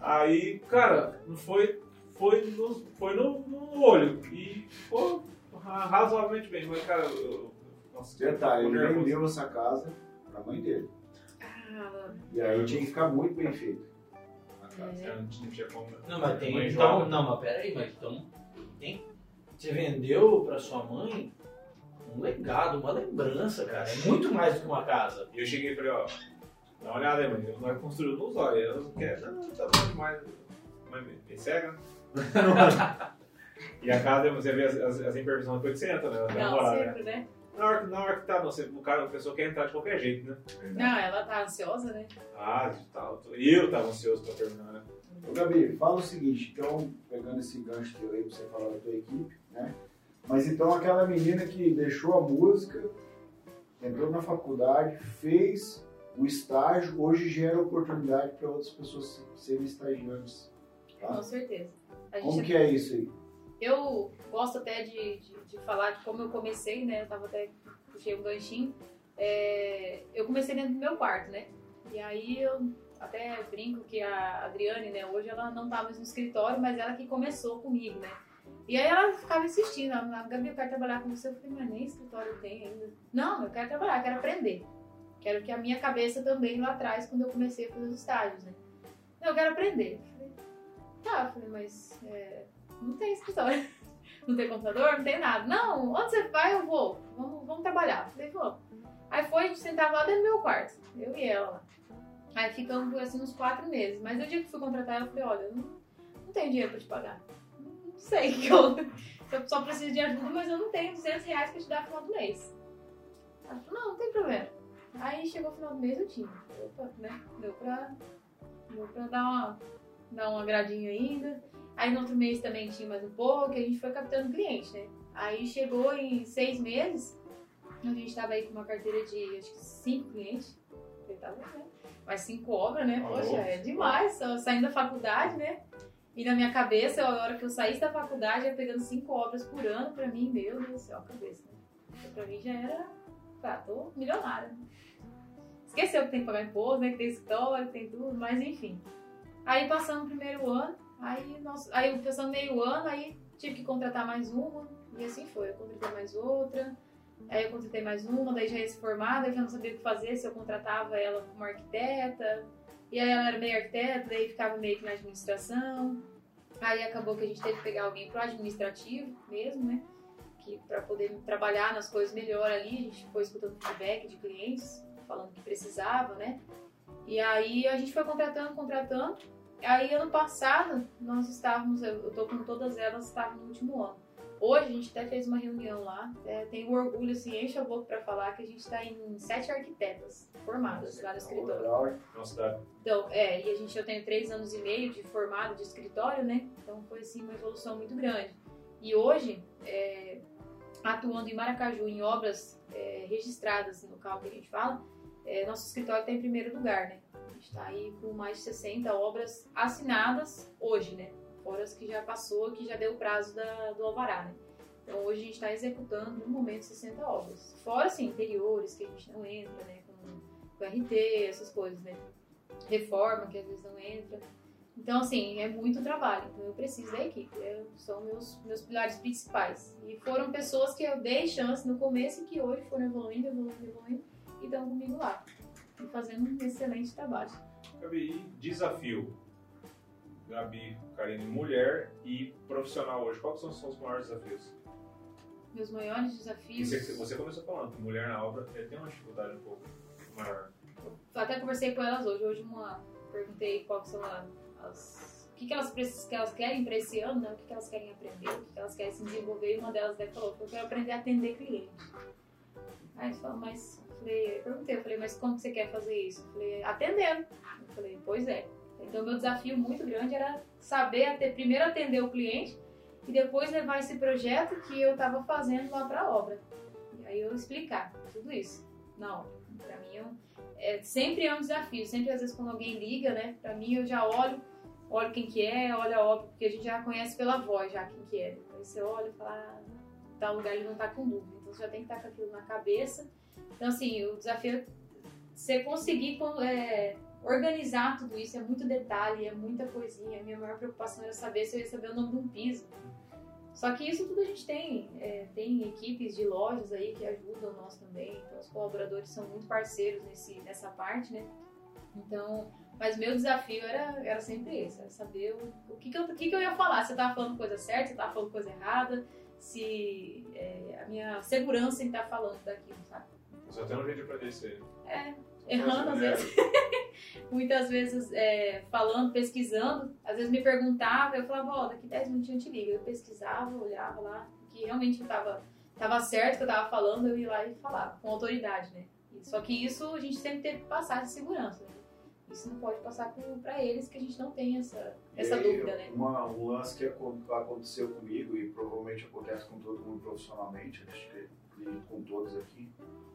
Aí, cara, não foi, foi, no, foi no, no olho. E ficou ra- razoavelmente bem. Mas, cara, eu, eu- nossa, Detalhe, eu ele vendeu essa casa pra mãe dele. Ah, E aí tinha que ficar muito bem feito. Ah, cara, eu não tinha como. Não, mas tem. Então, não, mas peraí, mas então. Você vendeu pra sua mãe um legado, uma lembrança, cara. É muito mais do que uma casa. E eu cheguei e falei, ó, dá uma olhada aí, mãe. Nós construímos nos olhos. Ela não quer, não, tá bom demais. Mãe, me cega. E a casa, você vê as, as, as imperfeições depois que você entra, né? Não, né? sempre, né? Na hora, na hora que tá, não, você, o cara, a pessoa quer entrar de qualquer jeito, né? Não, ela tá ansiosa, né? Ah, tal. E eu tava ansioso pra terminar, né? Ô, Gabi, fala o seguinte, então, pegando esse gancho teu aí pra você falar da tua equipe, né? Mas então aquela menina que deixou a música, entrou na faculdade, fez o estágio, hoje gera oportunidade para outras pessoas serem estagiantes. Com Tá? certeza. Como que é isso aí? Eu gosto até de, de, de falar de como eu comecei, né? Eu tava até puxei um ganchinho. É, eu comecei dentro do meu quarto, né? E aí eu até brinco que a Adriane, né, hoje ela não tá mais no escritório, mas ela que começou comigo, né? E aí ela ficava insistindo, a Gabi, eu quero trabalhar com você. Eu falei, mas nem escritório tenho ainda. Não, eu quero trabalhar, eu quero aprender. Quero que a minha cabeça também lá atrás, quando eu comecei a fazer os estágios, né? Eu quero aprender. Eu falei, falei, mas é, não tem escritório. Não tem computador, não tem nada. Não, onde você vai, eu vou. Vamos, vamos trabalhar. Falei, vamos. Aí foi, a gente sentava lá dentro do meu quarto, eu e ela lá. Aí ficamos por assim uns quatro meses. Mas no dia que fui contratar eu falei, olha, não, não tenho dinheiro pra te pagar. Não sei que eu, eu só preciso de ajuda, mas eu não tenho 200 reais pra te dar no final do mês. Ela falou, não, não tem problema. Aí chegou o final do mês, eu tinha. Opa, né? Deu pra, deu pra dar uma, dar um agradinho ainda. Aí no outro mês também tinha mais um pouco, e a gente foi captando cliente, né? Aí chegou em seis meses, a gente tava aí com uma carteira de acho que cinco clientes. Tava, né? Mas cinco obras, né? Poxa, é demais, só saindo da faculdade, né? E na minha cabeça, a hora que eu saísse da faculdade, ia pegando cinco obras por ano, pra mim, meu Deus do céu, a cabeça, né? Então, pra mim já era, tá, tô milionária. Esqueceu que tem que pagar imposto, né? Que tem escritório, que tem tudo, mas enfim. Aí passamos o primeiro ano, aí, nós, aí passando meio ano, aí tive que contratar mais uma, e assim foi. Eu contratei mais outra, Aí eu contratei mais uma, daí já ia se formar, eu já não sabia o que fazer, se eu contratava ela como arquiteta. E aí ela era meio arquiteta, daí ficava meio que na administração. Aí acabou que a gente teve que pegar alguém pro administrativo mesmo, né? Que para poder trabalhar nas coisas melhor ali, a gente foi escutando feedback de clientes, falando que precisava, né? E aí a gente foi contratando, contratando. Aí ano passado nós estávamos, eu tô com todas elas, estavam no último ano. Hoje a gente até fez uma reunião lá, é, tenho orgulho, assim, enche a boca para falar que a gente está em sete arquitetas formadas lá no escritório. Então, é, e a gente, eu tenho três anos e meio de formado de escritório, né? Então foi, assim, uma evolução muito grande. E hoje, é, atuando em Maracaju, em obras é, registradas no local que a gente fala, é, nosso escritório está em primeiro lugar, né? Gente está aí com mais de 60 obras assinadas hoje, né? Fora as que já passou, que já deu o prazo da, do alvará, né? Então hoje a gente está executando no momento 60 obras. Fora, assim, interiores que a gente não entra, né? Com, com RT, essas coisas, né? Reforma que às vezes não entra. Então, assim, é muito trabalho. Então, eu preciso da equipe. Eu, são meus, meus pilares principais. E foram pessoas que eu dei chance no começo e que hoje foram evoluindo, evoluindo, evoluindo e estão comigo lá. E fazendo um excelente trabalho. Gabi, desafio. Gabi, Karine, mulher e profissional hoje. Quais são os seus maiores desafios? Meus maiores desafios. você, você começou falando que mulher na obra eh, tem uma dificuldade um pouco maior. Eu até conversei com elas hoje. Hoje uma perguntei qual que são as. O que, que, elas, que elas querem para esse ano, né? O que, que elas querem aprender, o que, que elas querem se desenvolver. E uma delas até falou: Eu quero aprender a atender cliente. Aí eles falam, mas. Falei, eu perguntei, eu falei, mas como você quer fazer isso? Eu falei, atendendo. Eu falei, pois é. Então, meu desafio muito grande era saber até, primeiro atender o cliente e depois levar esse projeto que eu estava fazendo lá para a obra. E aí eu explicar tudo isso na obra. Para mim, eu, é, sempre é um desafio. Sempre, às vezes, quando alguém liga, né, para mim, eu já olho, olho quem que é, olho a obra, porque a gente já conhece pela voz já quem que é. Aí você olha e fala, ah, lugar ele não tá com dúvida. Então, você já tem que estar com aquilo na cabeça. Então, assim, o desafio é você conseguir é, organizar tudo isso. É muito detalhe, é muita coisinha. A minha maior preocupação era saber se eu ia saber o nome de um piso. Só que isso tudo a gente tem. É, tem equipes de lojas aí que ajudam nós também. Então, os colaboradores são muito parceiros nesse, nessa parte, né? Então, mas meu desafio era, era sempre esse, era saber o, o que, que, eu, o que, que eu ia falar. Se eu tava falando coisa certa, se eu tava falando coisa errada, se é, a minha segurança em estar falando daquilo, sabe? Só tem um jeito de aí. É, errando às vezes. Muitas vezes é, falando, pesquisando, às vezes me perguntava, eu falava, ó, daqui 10 minutinhos eu te ligo. Eu pesquisava, olhava lá, que realmente tava, tava certo que eu tava falando, eu ia lá e falava, com autoridade, né? Só que isso a gente sempre teve que passar de segurança, né? Isso não pode passar pra eles, que a gente não tem essa, essa aí, dúvida, né? Uma, um lance que acon- aconteceu comigo e provavelmente acontece com todo mundo profissionalmente, acho que acredito com todos aqui.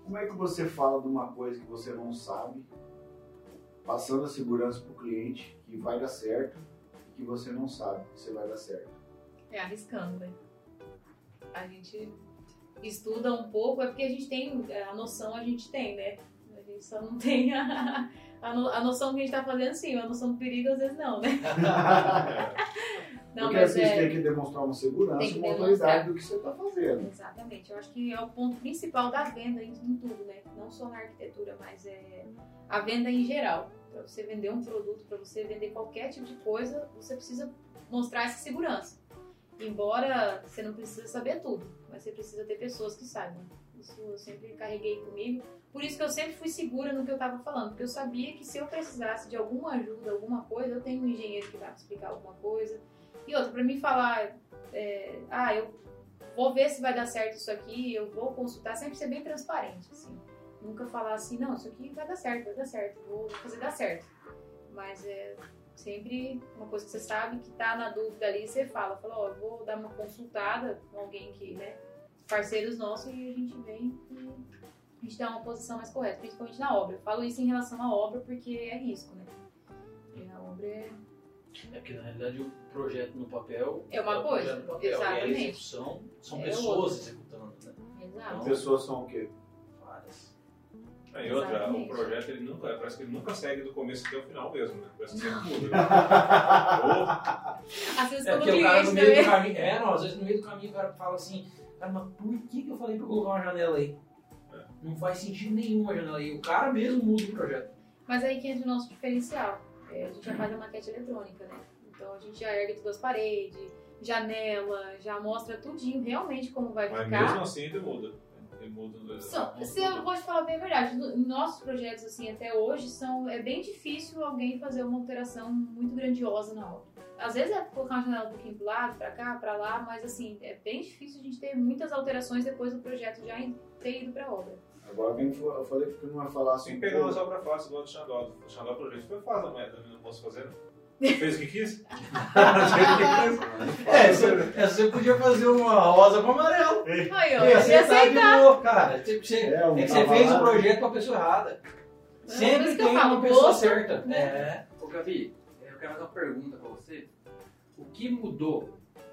Como é que você fala de uma coisa que você não sabe, passando a segurança para o cliente, que vai dar certo, e que você não sabe que você vai dar certo? É arriscando, né? A gente estuda um pouco, é porque a gente tem, é, a noção a gente tem, né? A gente só não tem a, a, no- a noção que a gente tá fazendo sim, a noção do perigo às vezes não, né? Não, Porque mas vocês é... têm que demonstrar uma segurança Tem e uma autoridade do que você está fazendo. Exatamente, eu acho que é o ponto principal da venda em, em tudo, né? Não só na arquitetura, mas é a venda em geral. Para você vender um produto, para você vender qualquer tipo de coisa, você precisa mostrar essa segurança. Embora você não precisa saber tudo, mas você precisa ter pessoas que saibam. Isso eu sempre carreguei comigo. Por isso que eu sempre fui segura no que eu estava falando, porque eu sabia que se eu precisasse de alguma ajuda, alguma coisa, eu tenho um engenheiro que vai me explicar alguma coisa. E outra, para mim falar, é, ah, eu vou ver se vai dar certo isso aqui, eu vou consultar, sempre ser bem transparente, assim. Nunca falar assim, não, isso aqui vai dar certo, vai dar certo, vou fazer dar certo. Mas é sempre uma coisa que você sabe que tá na dúvida ali, você fala, fala, ó, eu vou dar uma consultada com alguém que, né, parceiros nossos e a gente vem e a gente dá uma posição mais correta, principalmente na obra. Eu falo isso em relação à obra porque é risco, né? E a obra é É porque na realidade o projeto no papel É uma o coisa, no papel, E exatamente. a execução são É pessoas outra. executando, né? exato. As pessoas são o quê? Várias. Aí outra, o projeto ele nunca, parece que ele nunca segue do começo até o final mesmo, né? Parece que sempre muda. Ou Às vezes É quando o porque o cara cliente no meio do também... caminho. É, não, às vezes no meio do caminho o cara fala assim, Cara, mas por que, que eu falei pra colocar uma janela aí? É. Não faz sentido nenhum uma janela aí. O cara mesmo muda o projeto. Mas aí que entra o nosso diferencial. É, a gente já faz a maquete eletrônica, né? Então a gente já ergue todas as paredes, janela, já mostra tudinho realmente como vai Mas ficar. mesmo assim ele muda. Muda. São, se eu vou te falar bem a verdade, no- nossos projetos assim até hoje são é bem difícil alguém fazer uma alteração muito grandiosa na obra. Às vezes é colocar uma janela um pouquinho pro lado, pra cá, pra lá, mas assim é bem difícil a gente ter muitas alterações depois do projeto já ter ido pra obra. Agora bem, eu falei que não ia falar Assim, assim. pegar umas obras fáceis do Xandó. O Xandó, pelo jeito, foi fácil, mas também não posso fazer. Fez o que quis? É, você, é, você podia fazer uma rosa com amarelo. Aí, ó, Ia eu ia acertar de aceitar. boa. Cara, você, você, É, um é que você fez o cavalado. projeto pra pessoa errada. por Sempre tem falo, uma pessoa certa. né? É. Ô Gabi, eu quero fazer uma pergunta pra você. O que mudou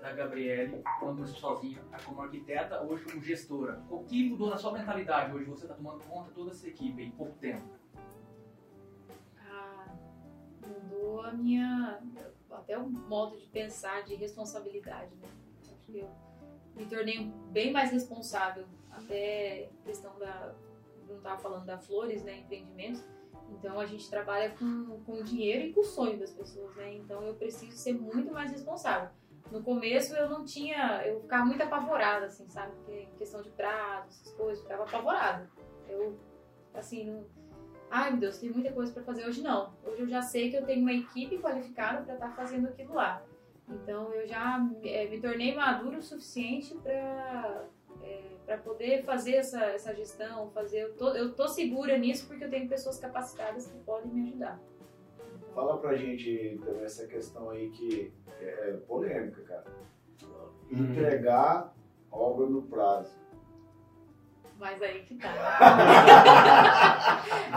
da Gabriele quando você sozinha, como arquiteta, hoje como gestora? O que mudou na sua mentalidade hoje? Você está tomando conta de toda essa equipe em pouco tempo. Ah, mudou a minha. até o modo de pensar, de responsabilidade, né? Acho que eu me tornei bem mais responsável. Até questão da. Não estava falando da Flores, né? Empreendimentos. Então a gente trabalha com, com o dinheiro e com o sonho das pessoas, né? Então eu preciso ser muito mais responsável. No começo eu não tinha. Eu ficava muito apavorada, assim, sabe? Porque em questão de prazo, essas coisas, ficava apavorada. Eu, assim, não ai meu Deus, tem muita coisa para fazer hoje não. Hoje eu já sei que eu tenho uma equipe qualificada para estar fazendo aquilo lá. Então eu já eh, me tornei maduro o suficiente para para poder fazer essa, essa gestão, fazer. Eu tô, eu tô segura nisso porque eu tenho pessoas capacitadas que podem me ajudar. Fala pra gente também essa questão aí que é polêmica, cara. Entregar obra no prazo. Mas aí que tá.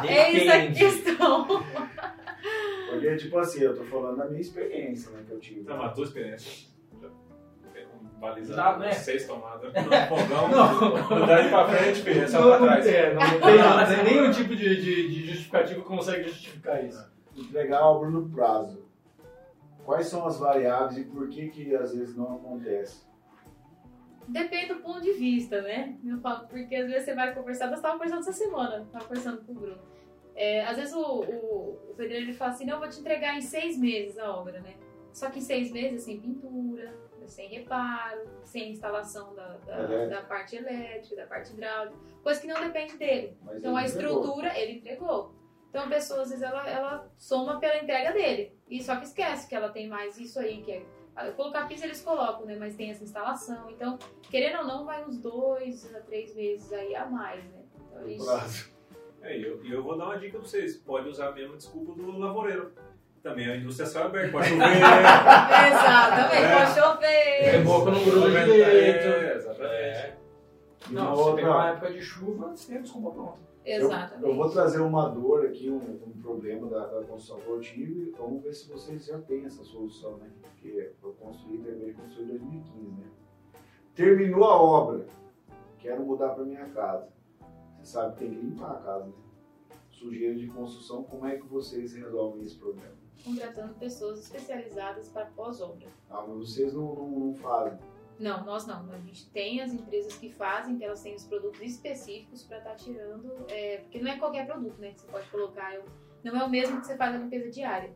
É isso a questão. Porque, tipo assim, eu tô falando da minha experiência, né, que eu tive. Não, mas a tua experiência. Um balizado, Dá, né? seis tomadas no fogão. Não dá pra frente, filho, é só pra Não, trás. é, não tem nada, nenhum tipo de, de, de justificativo consegue justificar isso. Entregar a obra no prazo. Quais são as variáveis e por que que às vezes não acontece? Depende do ponto de vista, né? Eu falo, porque às vezes você vai conversar, nós estávamos conversando essa semana, estava conversando com o Bruno. É, às vezes o, o, o pedreiro ele fala assim, não, eu vou te entregar em seis meses a obra, né? Só que em seis meses é sem pintura, é sem reparo, sem instalação da, da, da parte elétrica, da parte hidráulica, coisa que não depende dele. Mas Então a entregou. estrutura ele entregou. Então a pessoa, às vezes, ela, ela soma pela entrega dele. E só que esquece que ela tem mais isso aí, que é. ah, Colocar piso eles colocam, né? Mas tem essa instalação. Então, querendo ou não, vai uns dois a três meses aí a mais, né? Então, No isso. prazo. É, e eu, eu vou dar uma dica pra vocês. Pode usar a mesma desculpa do lavoureiro. Também a indústria é céu aberto, pode chover. Exatamente, É. pode chover. É bom que não gruda direito. É, exatamente. É. Não, outra- pegar uma época de chuva, você tem desculpa pronta. Eu, Exatamente. eu vou trazer uma dor aqui, um, um problema da, da construção que eu tive. Vamos ver se vocês já têm essa solução, né? Porque eu construí, terminei de construir em 2015, né? Terminou a obra, quero mudar para minha casa. Você sabe que tem que limpar a casa, né? Sujeira de construção, como é que vocês resolvem esse problema? Contratando pessoas especializadas para pós-obra. Ah, mas vocês não, não, não fazem. Não, nós não. A gente tem as empresas que fazem, que elas têm os produtos específicos para estar tirando. é, porque não é qualquer produto, né? Que você pode colocar. eu- não é o mesmo que você faz a limpeza diária.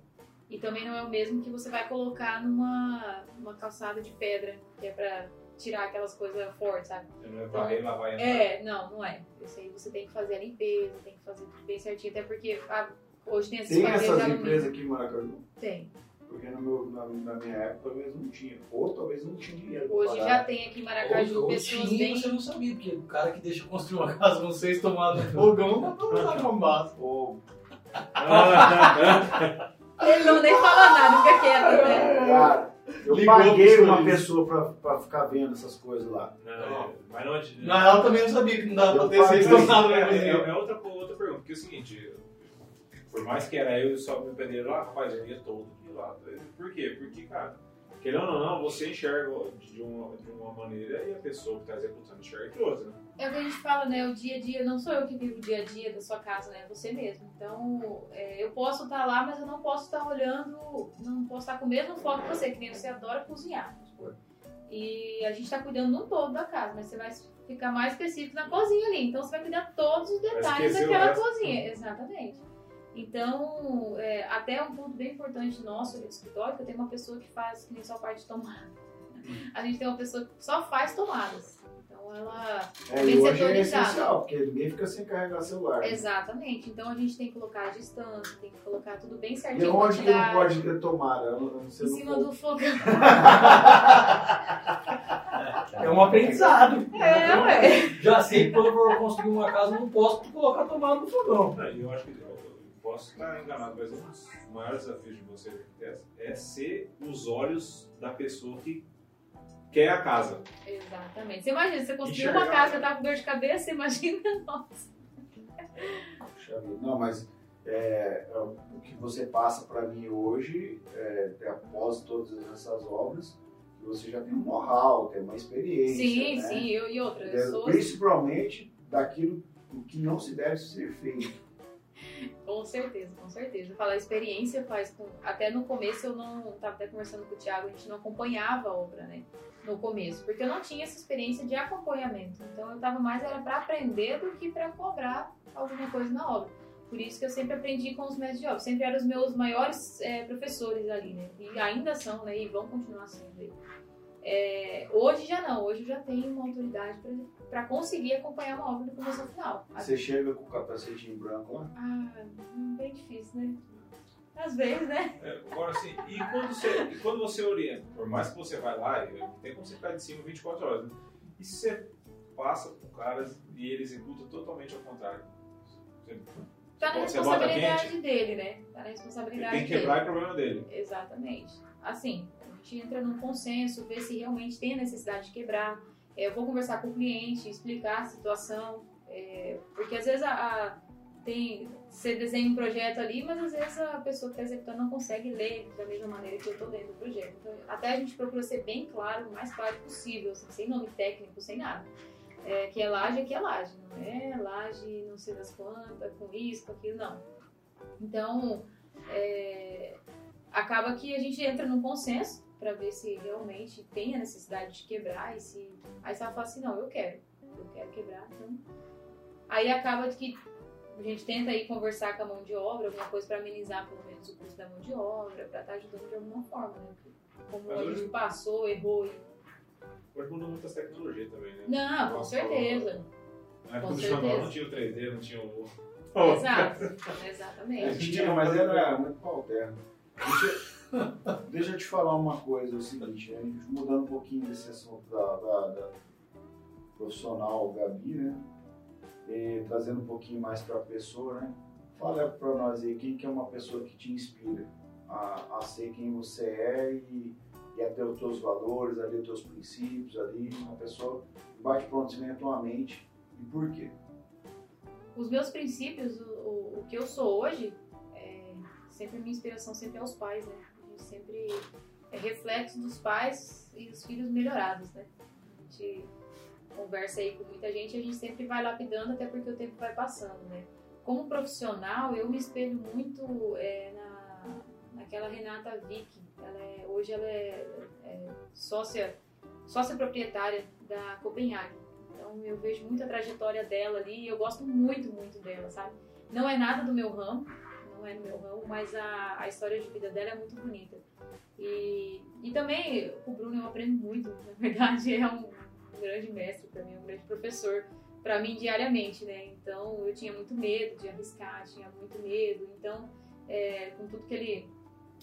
E também não é o mesmo que você vai colocar numa, numa calçada de pedra, que é para tirar aquelas coisas fortes, sabe? Não é varrer, lavar e entrar. É, não, não é. Esse aí você tem que fazer a limpeza, tem que fazer tudo bem certinho, até porque ah, hoje tem esses Tem essas empresas aqui em Maracaju? Tem. Porque no meu, na, na minha época talvez não tinha. Ou talvez não tinha dinheiro. Hoje pagar. já tem aqui em Maracaju Ou- pessoas tinha, bem. você não sabia, porque o cara que deixa construir uma casa com seis tomadas de fogão dá pra usar com base. Ou Ele não nem fala nada, fica quieto, né? Cara, eu Ligou paguei uma pessoa pra, pra ficar vendo essas coisas lá. Não, mas não adianta. Na real também não sabia que não dava pra ter seis tomadas na É, é, cozinha. é outra, outra pergunta, porque é o seguinte, por mais que era eu e só meu pedreiro lá, rapaz, eu ia todo dia lá. Por quê? Porque, cara, querendo ou não, você enxerga de uma, de uma maneira e a pessoa que está executando enxerga de outra, né? É o que a gente fala, né? O dia a dia, não sou eu que vivo o dia a dia da sua casa, né? É você mesmo. Então, é, eu posso estar lá, mas eu não posso estar olhando, não posso estar com o mesmo foco que você, que nem você adora cozinhar. E a gente tá cuidando no todo da casa, mas você vai ficar mais específico na cozinha ali. Então você vai cuidar de todos os detalhes o daquela cozinha. Exatamente. Então, é, até um ponto bem importante nosso ali do escritório, que eu tenho uma pessoa que faz que nem só parte de tomada. A gente tem uma pessoa que só faz tomadas. Então ela É, bem e hoje é essencial, porque ninguém fica sem carregar celular. né? Exatamente. Então a gente tem que colocar a distância, tem que colocar tudo bem E certinho. onde que não pode ter tomada? Eu não- você Em cima do fogão. É um aprendizado. É, ué. Já sei que quando eu for construir uma casa, eu não posso colocar tomada no fogão. E eu acho que posso estar enganado, mas um dos maiores desafios de você arquiteto, é ser os olhos da pessoa que quer a casa. Exatamente. Você imagina, você construiu uma casa tá com dor de cabeça, imagina, nossa. Puxa vida. Não, mas é, é, o que você passa para mim hoje, é, após todas essas obras, você já tem um know-how, tem uma experiência. Sim, né? sim, eu e outra. Eu É, sou, Principalmente daquilo que não se deve ser feito. Com certeza, com certeza. Falar experiência faz com. Até no começo eu não. Tava até conversando com o Thiago, a gente não acompanhava a obra, né? No começo. Porque eu não tinha essa experiência de acompanhamento. Então eu tava mais era para aprender do que para cobrar alguma coisa na obra. Por isso que eu sempre aprendi com os mestres de obra. Sempre eram os meus maiores é, professores ali, né? E ainda são, né? E vão continuar sendo. aí. É, hoje já não. Hoje eu já tenho uma autoridade para conseguir acompanhar uma obra do começo ao final. Você chega com o capacetinho branco lá, Ah, bem difícil, né? Às vezes, né? É, agora assim, e quando, você, e quando você orienta, por mais que você vai lá, não tem como você ficar de cima 24 horas, né? e se você passa por caras e ele executa totalmente ao contrário? Você, Tá na bota responsabilidade dele, né? Tá na responsabilidade tem que dele. quebrar é problema dele. Exatamente. Assim, a gente entra num consenso, ver se realmente tem a necessidade de quebrar. É, eu vou conversar com o cliente, explicar a situação, é, porque às vezes a, a- tem, você desenha um projeto ali, mas às vezes a pessoa que está executando não consegue ler da mesma maneira que eu estou lendo o projeto. Então, até a gente procura ser bem claro, o mais claro possível, assim, sem nome técnico, sem nada. É, que é laje, aqui é laje, não é laje não sei das quantas, com isso, com aquilo, não. Então, é, acaba que a gente entra num consenso para ver se realmente tem a necessidade de quebrar e se aí você fala assim não eu quero eu quero quebrar então aí acaba que a gente tenta aí conversar com a mão de obra alguma coisa para amenizar pelo menos o custo da mão de obra para estar ajudando de alguma forma né Porque como a gente passou errou e... Hoje mudou muitas tecnologias também, né? não com Nossa, certeza Na época Com do Xandó certeza. não tinha o 3D, não tinha o. exato É, exatamente tinha, mas era muito pau terra. Deixa, deixa eu te falar uma coisa, é o seguinte, né? mudando um pouquinho desse assunto da, da- da profissional Gabi, né? E trazendo um pouquinho mais para a pessoa, né? Fala para nós aí, quem que é uma pessoa que te inspira a, a ser quem você é e, e a ter os teus valores, ali, os teus princípios ali, uma pessoa bate pronto tua mente e por quê? os meus princípios, o, o, que eu sou hoje, é, sempre minha inspiração sempre é os pais, né? A gente sempre é reflexo dos pais e os filhos melhorados, né? A gente conversa aí com muita gente, a gente sempre vai lapidando até porque o tempo vai passando, né? Como profissional, eu me espelho muito é, na, naquela Renata Vick. Ela é, hoje ela é, é sócia, sócia proprietária da Copenhague. Então eu vejo muita trajetória dela ali e eu gosto muito, muito dela, sabe? Não é nada do meu ramo, não é do meu ramo, mas a, a história de vida dela é muito bonita. E, e também o Bruno eu aprendo muito, na verdade é um, um grande mestre para mim, um grande professor para mim diariamente, né? Então eu tinha muito medo de arriscar, tinha muito medo. Então, é, com tudo que ele,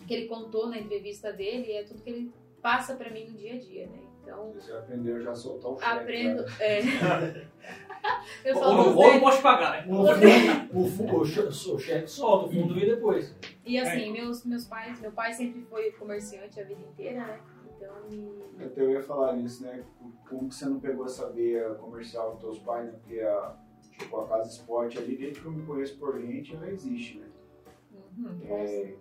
que ele contou na entrevista dele, é tudo que ele passa para mim no dia a dia, né? Então, Você aprendeu já a soltar o cheque, aprendo. né? É. eu Ou falo não dos vou, não posso pagar, né? O cheque solta, o fundo vem depois. E assim, meus, meus pais, meu pai sempre foi comerciante a vida inteira, né? Então, e- Até eu ia falar nisso, né? Como que você não pegou essa veia comercial dos teus pais, né? Porque a, tipo, a Casa Esporte ali, desde que eu me conheço por gente, ela existe, né? Uhum, É,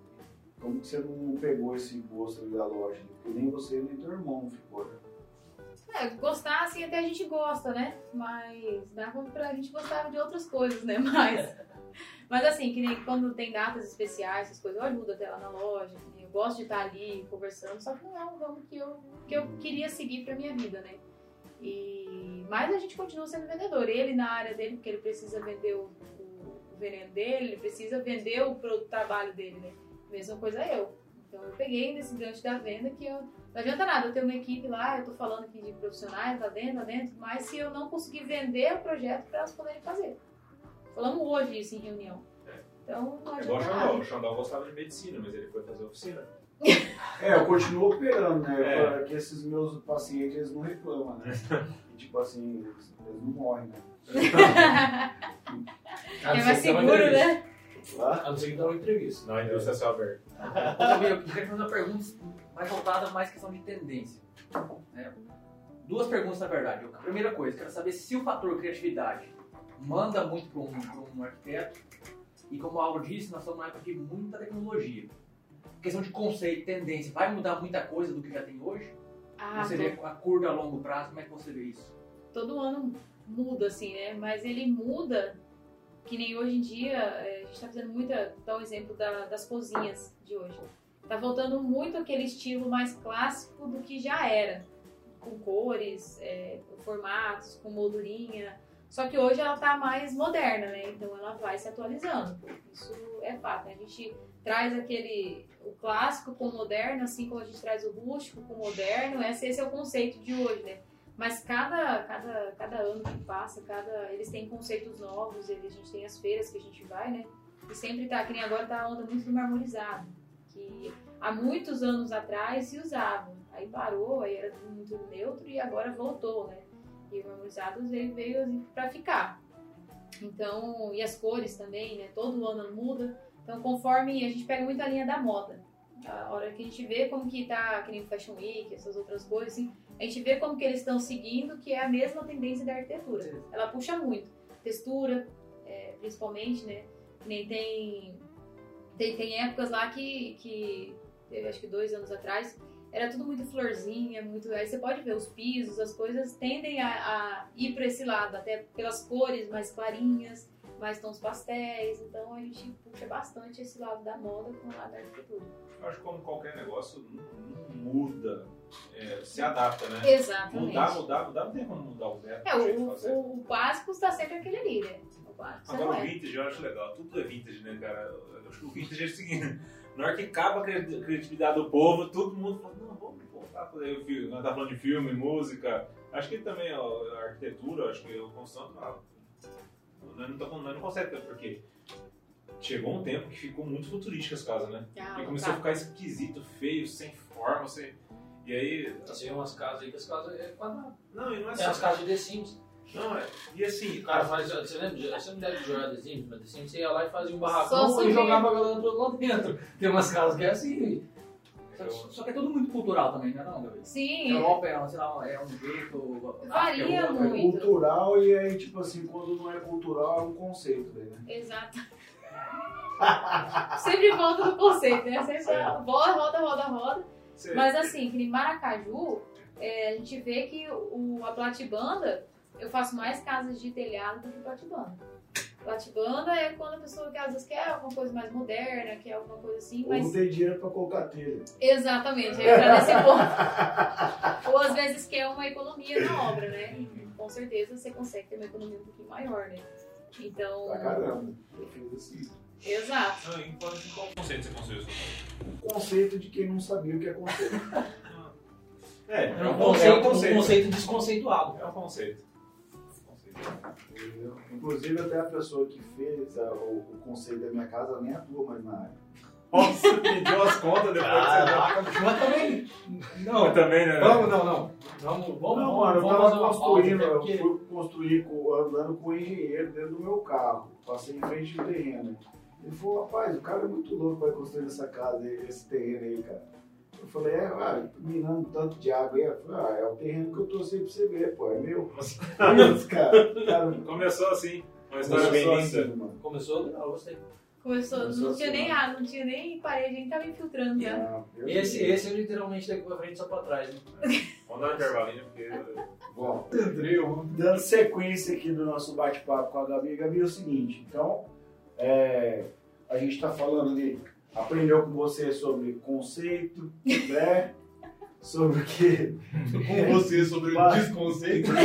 como que você não pegou esse gosto da loja? Porque nem você nem teu irmão ficou, né? É, gostar, assim, até a gente gosta, né? Mas dava pra gente gostar de outras coisas, né? Mas, mas assim, que nem quando tem datas especiais, essas coisas, eu ajudo até lá na loja, eu gosto de estar ali conversando, só que não é um ramo que eu, que eu queria seguir pra minha vida, né? E, mas a gente continua sendo vendedor. Ele na área dele, porque ele precisa vender o, o- o veneno dele, ele precisa vender o produto trabalho dele, né? Mesma coisa eu. Então eu peguei nesse gancho da venda que eu. Não adianta nada, eu tenho uma equipe lá, eu tô falando aqui de profissionais lá dentro, lá dentro, mas se eu não conseguir vender o projeto para elas poderem fazer. Falamos hoje isso em reunião. Então não É igual o adianta Xandão. nada. O Xandão gostava de medicina, mas ele foi fazer oficina. É, eu continuo operando, né? É. Porque esses meus pacientes eles não reclamam, né? E, tipo assim, eles, não morrem, né? É mais que uma seguro, né? Lá? A não ser que dá uma entrevista. Não, a indústria é céu aberto. Ô, Gabriel, eu queria fazer uma pergunta mais voltada mais questão de tendência. né? Duas perguntas, na verdade. A primeira coisa, quero saber se o fator criatividade manda muito para um, um arquiteto. E como o Auro disse, nós estamos numa época de muita tecnologia. Questão de conceito, tendência, vai mudar muita coisa do que já tem hoje? Ah, você vê a curto a longo prazo, como é que você vê isso? todo ano muda, assim, né? Mas ele muda, que nem hoje em dia, é, a gente tá fazendo muita, dá um exemplo da- das cozinhas de hoje. Tá voltando muito aquele estilo mais clássico do que já era, com cores, é, com formatos, com moldurinha. Só que hoje ela tá mais moderna, né? Então ela vai se atualizando. Isso é fato. né? A gente traz aquele o clássico com o moderno, assim como a gente traz o rústico com o moderno. Esse, esse é o conceito de hoje, né? Mas cada, cada, cada ano que passa, cada, eles têm conceitos novos, eles, a gente tem as feiras que a gente vai, né? E sempre tá, que nem agora tá a onda muito do marmorizado, que há muitos anos atrás se usava. Aí parou, aí era muito neutro e agora voltou, né? E o marmorizado veio, veio assim, pra ficar. Então, e as cores também, né? Todo ano muda. Então, conforme a gente pega muito a linha da moda. A hora que a gente vê como que tá, que nem Fashion Week, essas outras coisas, assim, a gente vê como que eles estão seguindo, que é a mesma tendência da arquitetura. Ela puxa muito. Textura, é, principalmente, né? Nem tem, tem. Tem épocas lá que, que teve acho que dois anos atrás, era tudo muito florzinha, muito. Aí você pode ver os pisos, as coisas tendem a, a ir para esse lado, até pelas cores mais clarinhas, mais tons pastéis. Então a gente puxa bastante esse lado da moda com o lado da arquitetura. Eu acho que como qualquer negócio, não muda, é, se adapta, né? Exatamente. Mudar, mudar, mudar, não tem como mudar o método, É, o jeito de o, fazer. o, o básico está sempre aquele ali, né? O básico Agora o é. vintage eu acho legal, tudo é vintage, né, cara? Eu acho que o vintage é o seguinte, na hora que acaba a cri- criatividade do povo, todo mundo fala, não, vamos voltar a fazer o filme, nós tá falando de filme, música, acho que também ó, a arquitetura, acho que o construção, ah, nós não, tá, nós não conseguimos, porque chegou um tempo que ficou muito futurística as casas, né? Ah, E começou a tá. ficar esquisito, feio, sem forma, sem... E aí... Você vê umas casas aí que as casas é quadrado. Não, e não é Tem as só... casas de The Sims. Não, é... E assim, O cara faz. Você lembra? Você não deve jogar The Sims, mas The Sims você ia lá e fazia um barracão e jogava a galera toda lá dentro. Tem umas casas que é assim. Só, só que é tudo muito cultural também, não é não, Gabriel? Sim, Europa é, sei lá, é um jeito. Varia é outra. É muito. cultural e aí, tipo assim, quando não é cultural é um conceito, né? exato. Sempre volta no conceito, né? Sempre roda, roda, roda, roda. Mas assim, que em Maracaju, é, a gente vê que o, a platibanda, eu faço mais casas de telhado do que platibanda. Platibanda é quando a pessoa que às vezes quer alguma coisa mais moderna, quer alguma coisa assim, Ou não mas. tem dinheiro pra colocar telha. Exatamente, é pra nesse ponto. Ou às vezes quer uma economia na obra, né? E, com certeza você consegue ter uma economia um pouquinho maior, né? Então. Pra caramba. Eu fiz assim. Exato. Não, em qual conceito você construiu isso? O conceito de quem não sabia o que é conceito. É, É um conceito, um conceito desconceituado. É um conceito. Conceito. Entendeu? Inclusive até a pessoa que fez a- o, o conceito da minha casa nem atua mais na área. Nossa, pediu as contas depois mas também. que você Não, deu. também, né? vamos, não, não. Vamos, vamos, não, vamos, mano, eu vamos tava fazer uma construindo, pausa, eu fui construir andando com o engenheiro dentro do meu carro. Passei em frente do terreno. Ele falou, rapaz, o cara é muito louco vai construir essa casa, esse terreno aí, cara. Eu falei, é, ah, minando tanto de água aí. Eu falei, ah, é o terreno que eu trouxe aí pra você ver, pô, é meu. Isso, cara. cara Começou assim, uma história bem assim, linda. mano. Começou legal, eu gostei. Começou, Começou não tinha assim, nem né? água, não tinha nem parede, a gente tava infiltrando já. Ah, eu- Esse, esse é literalmente daqui pra frente só pra trás. Né? Vamos dar um intervalinho, porque... Bom, dando sequência aqui do nosso bate-papo com a Gabi. Gabi, é o seguinte, então, é, a gente está falando ali aprendeu com você sobre conceito, né? Sobre o que Com você sobre o desconceito.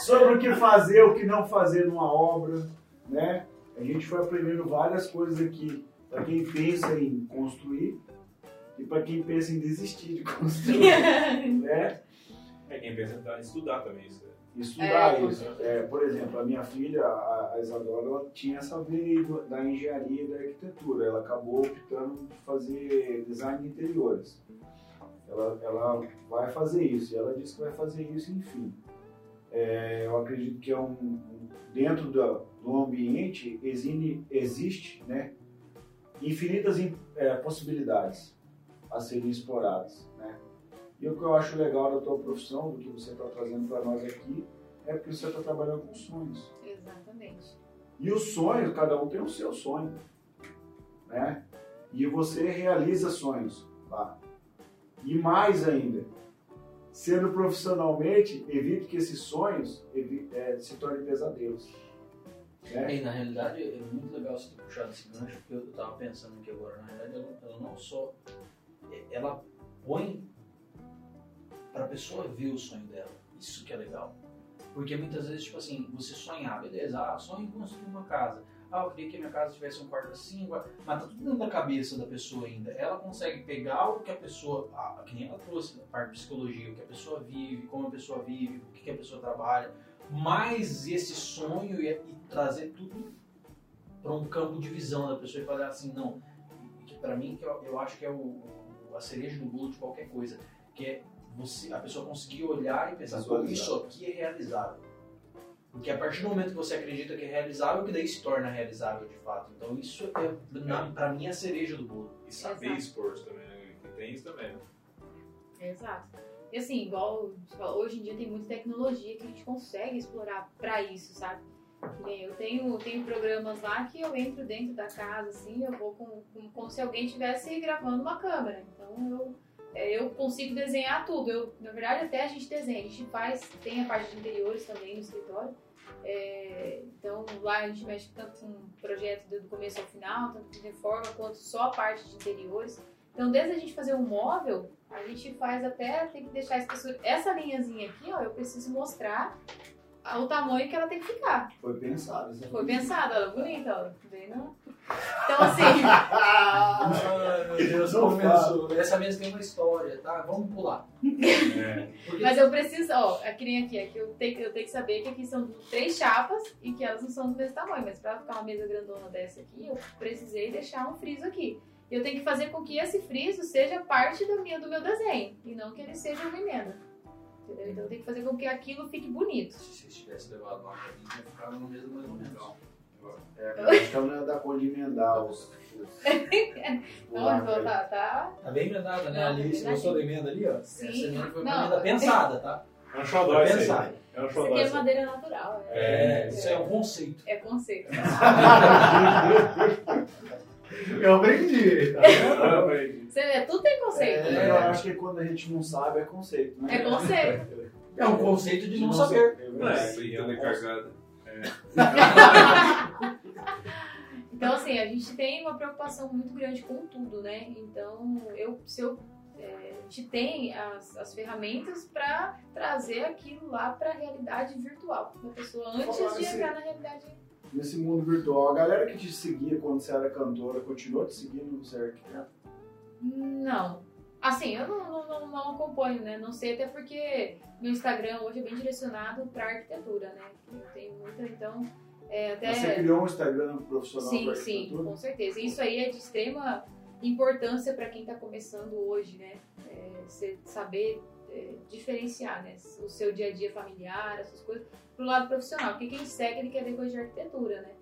sobre o que fazer, o que não fazer numa obra, né? A gente foi aprendendo várias coisas aqui para quem pensa em construir e para quem pensa em desistir de construir, né? É quem pensa em estudar também isso. Estudar É, isso. É, por exemplo, a minha filha, a, a Isadora, ela tinha essa veia do- da engenharia e da arquitetura. Ela acabou optando de fazer design de interiores. Ela, ela vai fazer isso, e ela disse que vai fazer isso, enfim. É, eu acredito que é um, dentro da- do ambiente existe, existe né, infinitas é, possibilidades a serem exploradas. Né? E o que eu acho legal da tua profissão, do que você está trazendo para nós aqui, é porque você está trabalhando com sonhos. Exatamente. E os sonhos, cada um tem o seu sonho. Né? E você realiza sonhos lá. E mais ainda, sendo profissionalmente, evite que esses sonhos evi- eh, se tornem pesadelos. Né? E na realidade é muito legal você ter puxado esse gancho, porque eu tava pensando aqui agora, na realidade ela, ela não só. Ela põe pra pessoa ver o sonho dela. Isso que é legal. Porque muitas vezes, tipo assim, você sonhar, beleza, ah, sonho em construir uma casa. Ah, eu queria que a minha casa tivesse um quarto assim, mas tá tudo dentro da cabeça da pessoa ainda. Ela consegue pegar o que a pessoa, ah, que nem ela trouxe, a parte de psicologia, o que a pessoa vive, como a pessoa vive, o que a pessoa trabalha, mais esse sonho e, e trazer tudo para um campo de visão da pessoa e falar assim, não, que para mim que eu, eu acho que é o, o- a cereja do bolo de qualquer coisa, que é você, a pessoa conseguir olhar e pensar, pô, isso aqui é realizável. Porque a partir do momento que você acredita que é realizável, que daí se torna realizável de fato. Então isso é, na, pra mim, é a cereja do bolo. E saber Exato. expor isso também, né? Que tem isso também, né? Exato. E assim, igual falou, hoje em dia tem muita tecnologia que a gente consegue explorar pra isso, sabe? Eu tenho, tenho programas lá que eu entro dentro da casa, assim, eu vou com, com- como se alguém estivesse gravando uma câmera. Então eu, eu consigo desenhar tudo. Eu, na verdade, até a gente desenha. A gente faz, tem a parte de interiores também no escritório. É, então lá a gente mexe tanto com projeto do começo ao final, tanto de reforma quanto só a parte de interiores. Então, desde a gente fazer um móvel, a gente faz até, tem que deixar a espessura. Essa linhazinha aqui, ó, eu preciso mostrar o tamanho que ela tem que ficar. Foi pensado. isso é Foi pensado, ela é bonita, ó. Vendo? Então, assim, Ai, meu Deus, Não começou. Essa mesa tem uma história, tá? Vamos pular. É. Porque mas eu preciso, ó, é que nem aqui, é que eu tenho, eu tenho que saber que aqui são três chapas e que elas não são do mesmo tamanho. Mas pra ficar uma mesa grandona dessa aqui, eu precisei deixar um friso aqui. E eu tenho que fazer com que esse friso seja parte da minha, do meu desenho e não que ele seja uma emenda. Entendeu? Então eu tenho que fazer com que aquilo fique bonito. se vocês tivessem levado mim, tinha ficado numa mesa mais ou menos. É, mas acho que ela não ia dar conta de emendar os. Não, então aí. tá, tá. Tá bem emendada, né? Não, Ali, você bem gostou da emenda ali, ó? Sim. Essa emenda foi uma Não. emenda pensada, tá? É um xodó isso aí. É um Isso xodó aqui é isso madeira natural. É, É, isso é um conceito. é conceito. Eu aprendi. Tá? Ah, aprendi. Você vê, tudo tem conceito. É, eu acho que quando a gente não sabe é conceito, né? É conceito. É um conceito de De não saber. Não, é, É, então é cagada. Então, assim, a gente tem uma preocupação muito grande com tudo, né? Então, eu, se eu, é, a gente tem as, as ferramentas para trazer aquilo lá para a realidade virtual da pessoa antes de assim, entrar na realidade. Nesse mundo virtual, a galera que te seguia quando você era cantora continuou te seguindo, você arquiteto? Não. Assim, eu não, não, não, não acompanho, né? Não sei, até porque meu Instagram hoje é bem direcionado para arquitetura, né? Eu tenho muita, então. É, até... Você criou um Instagram profissional Sim, para sim, arquitetura? com certeza. Isso aí é de extrema importância para quem está começando hoje, né? É, você saber é, diferenciar, né? O seu dia a dia familiar, essas coisas, pro lado profissional. Porque quem segue, ele quer ver coisa de arquitetura, né?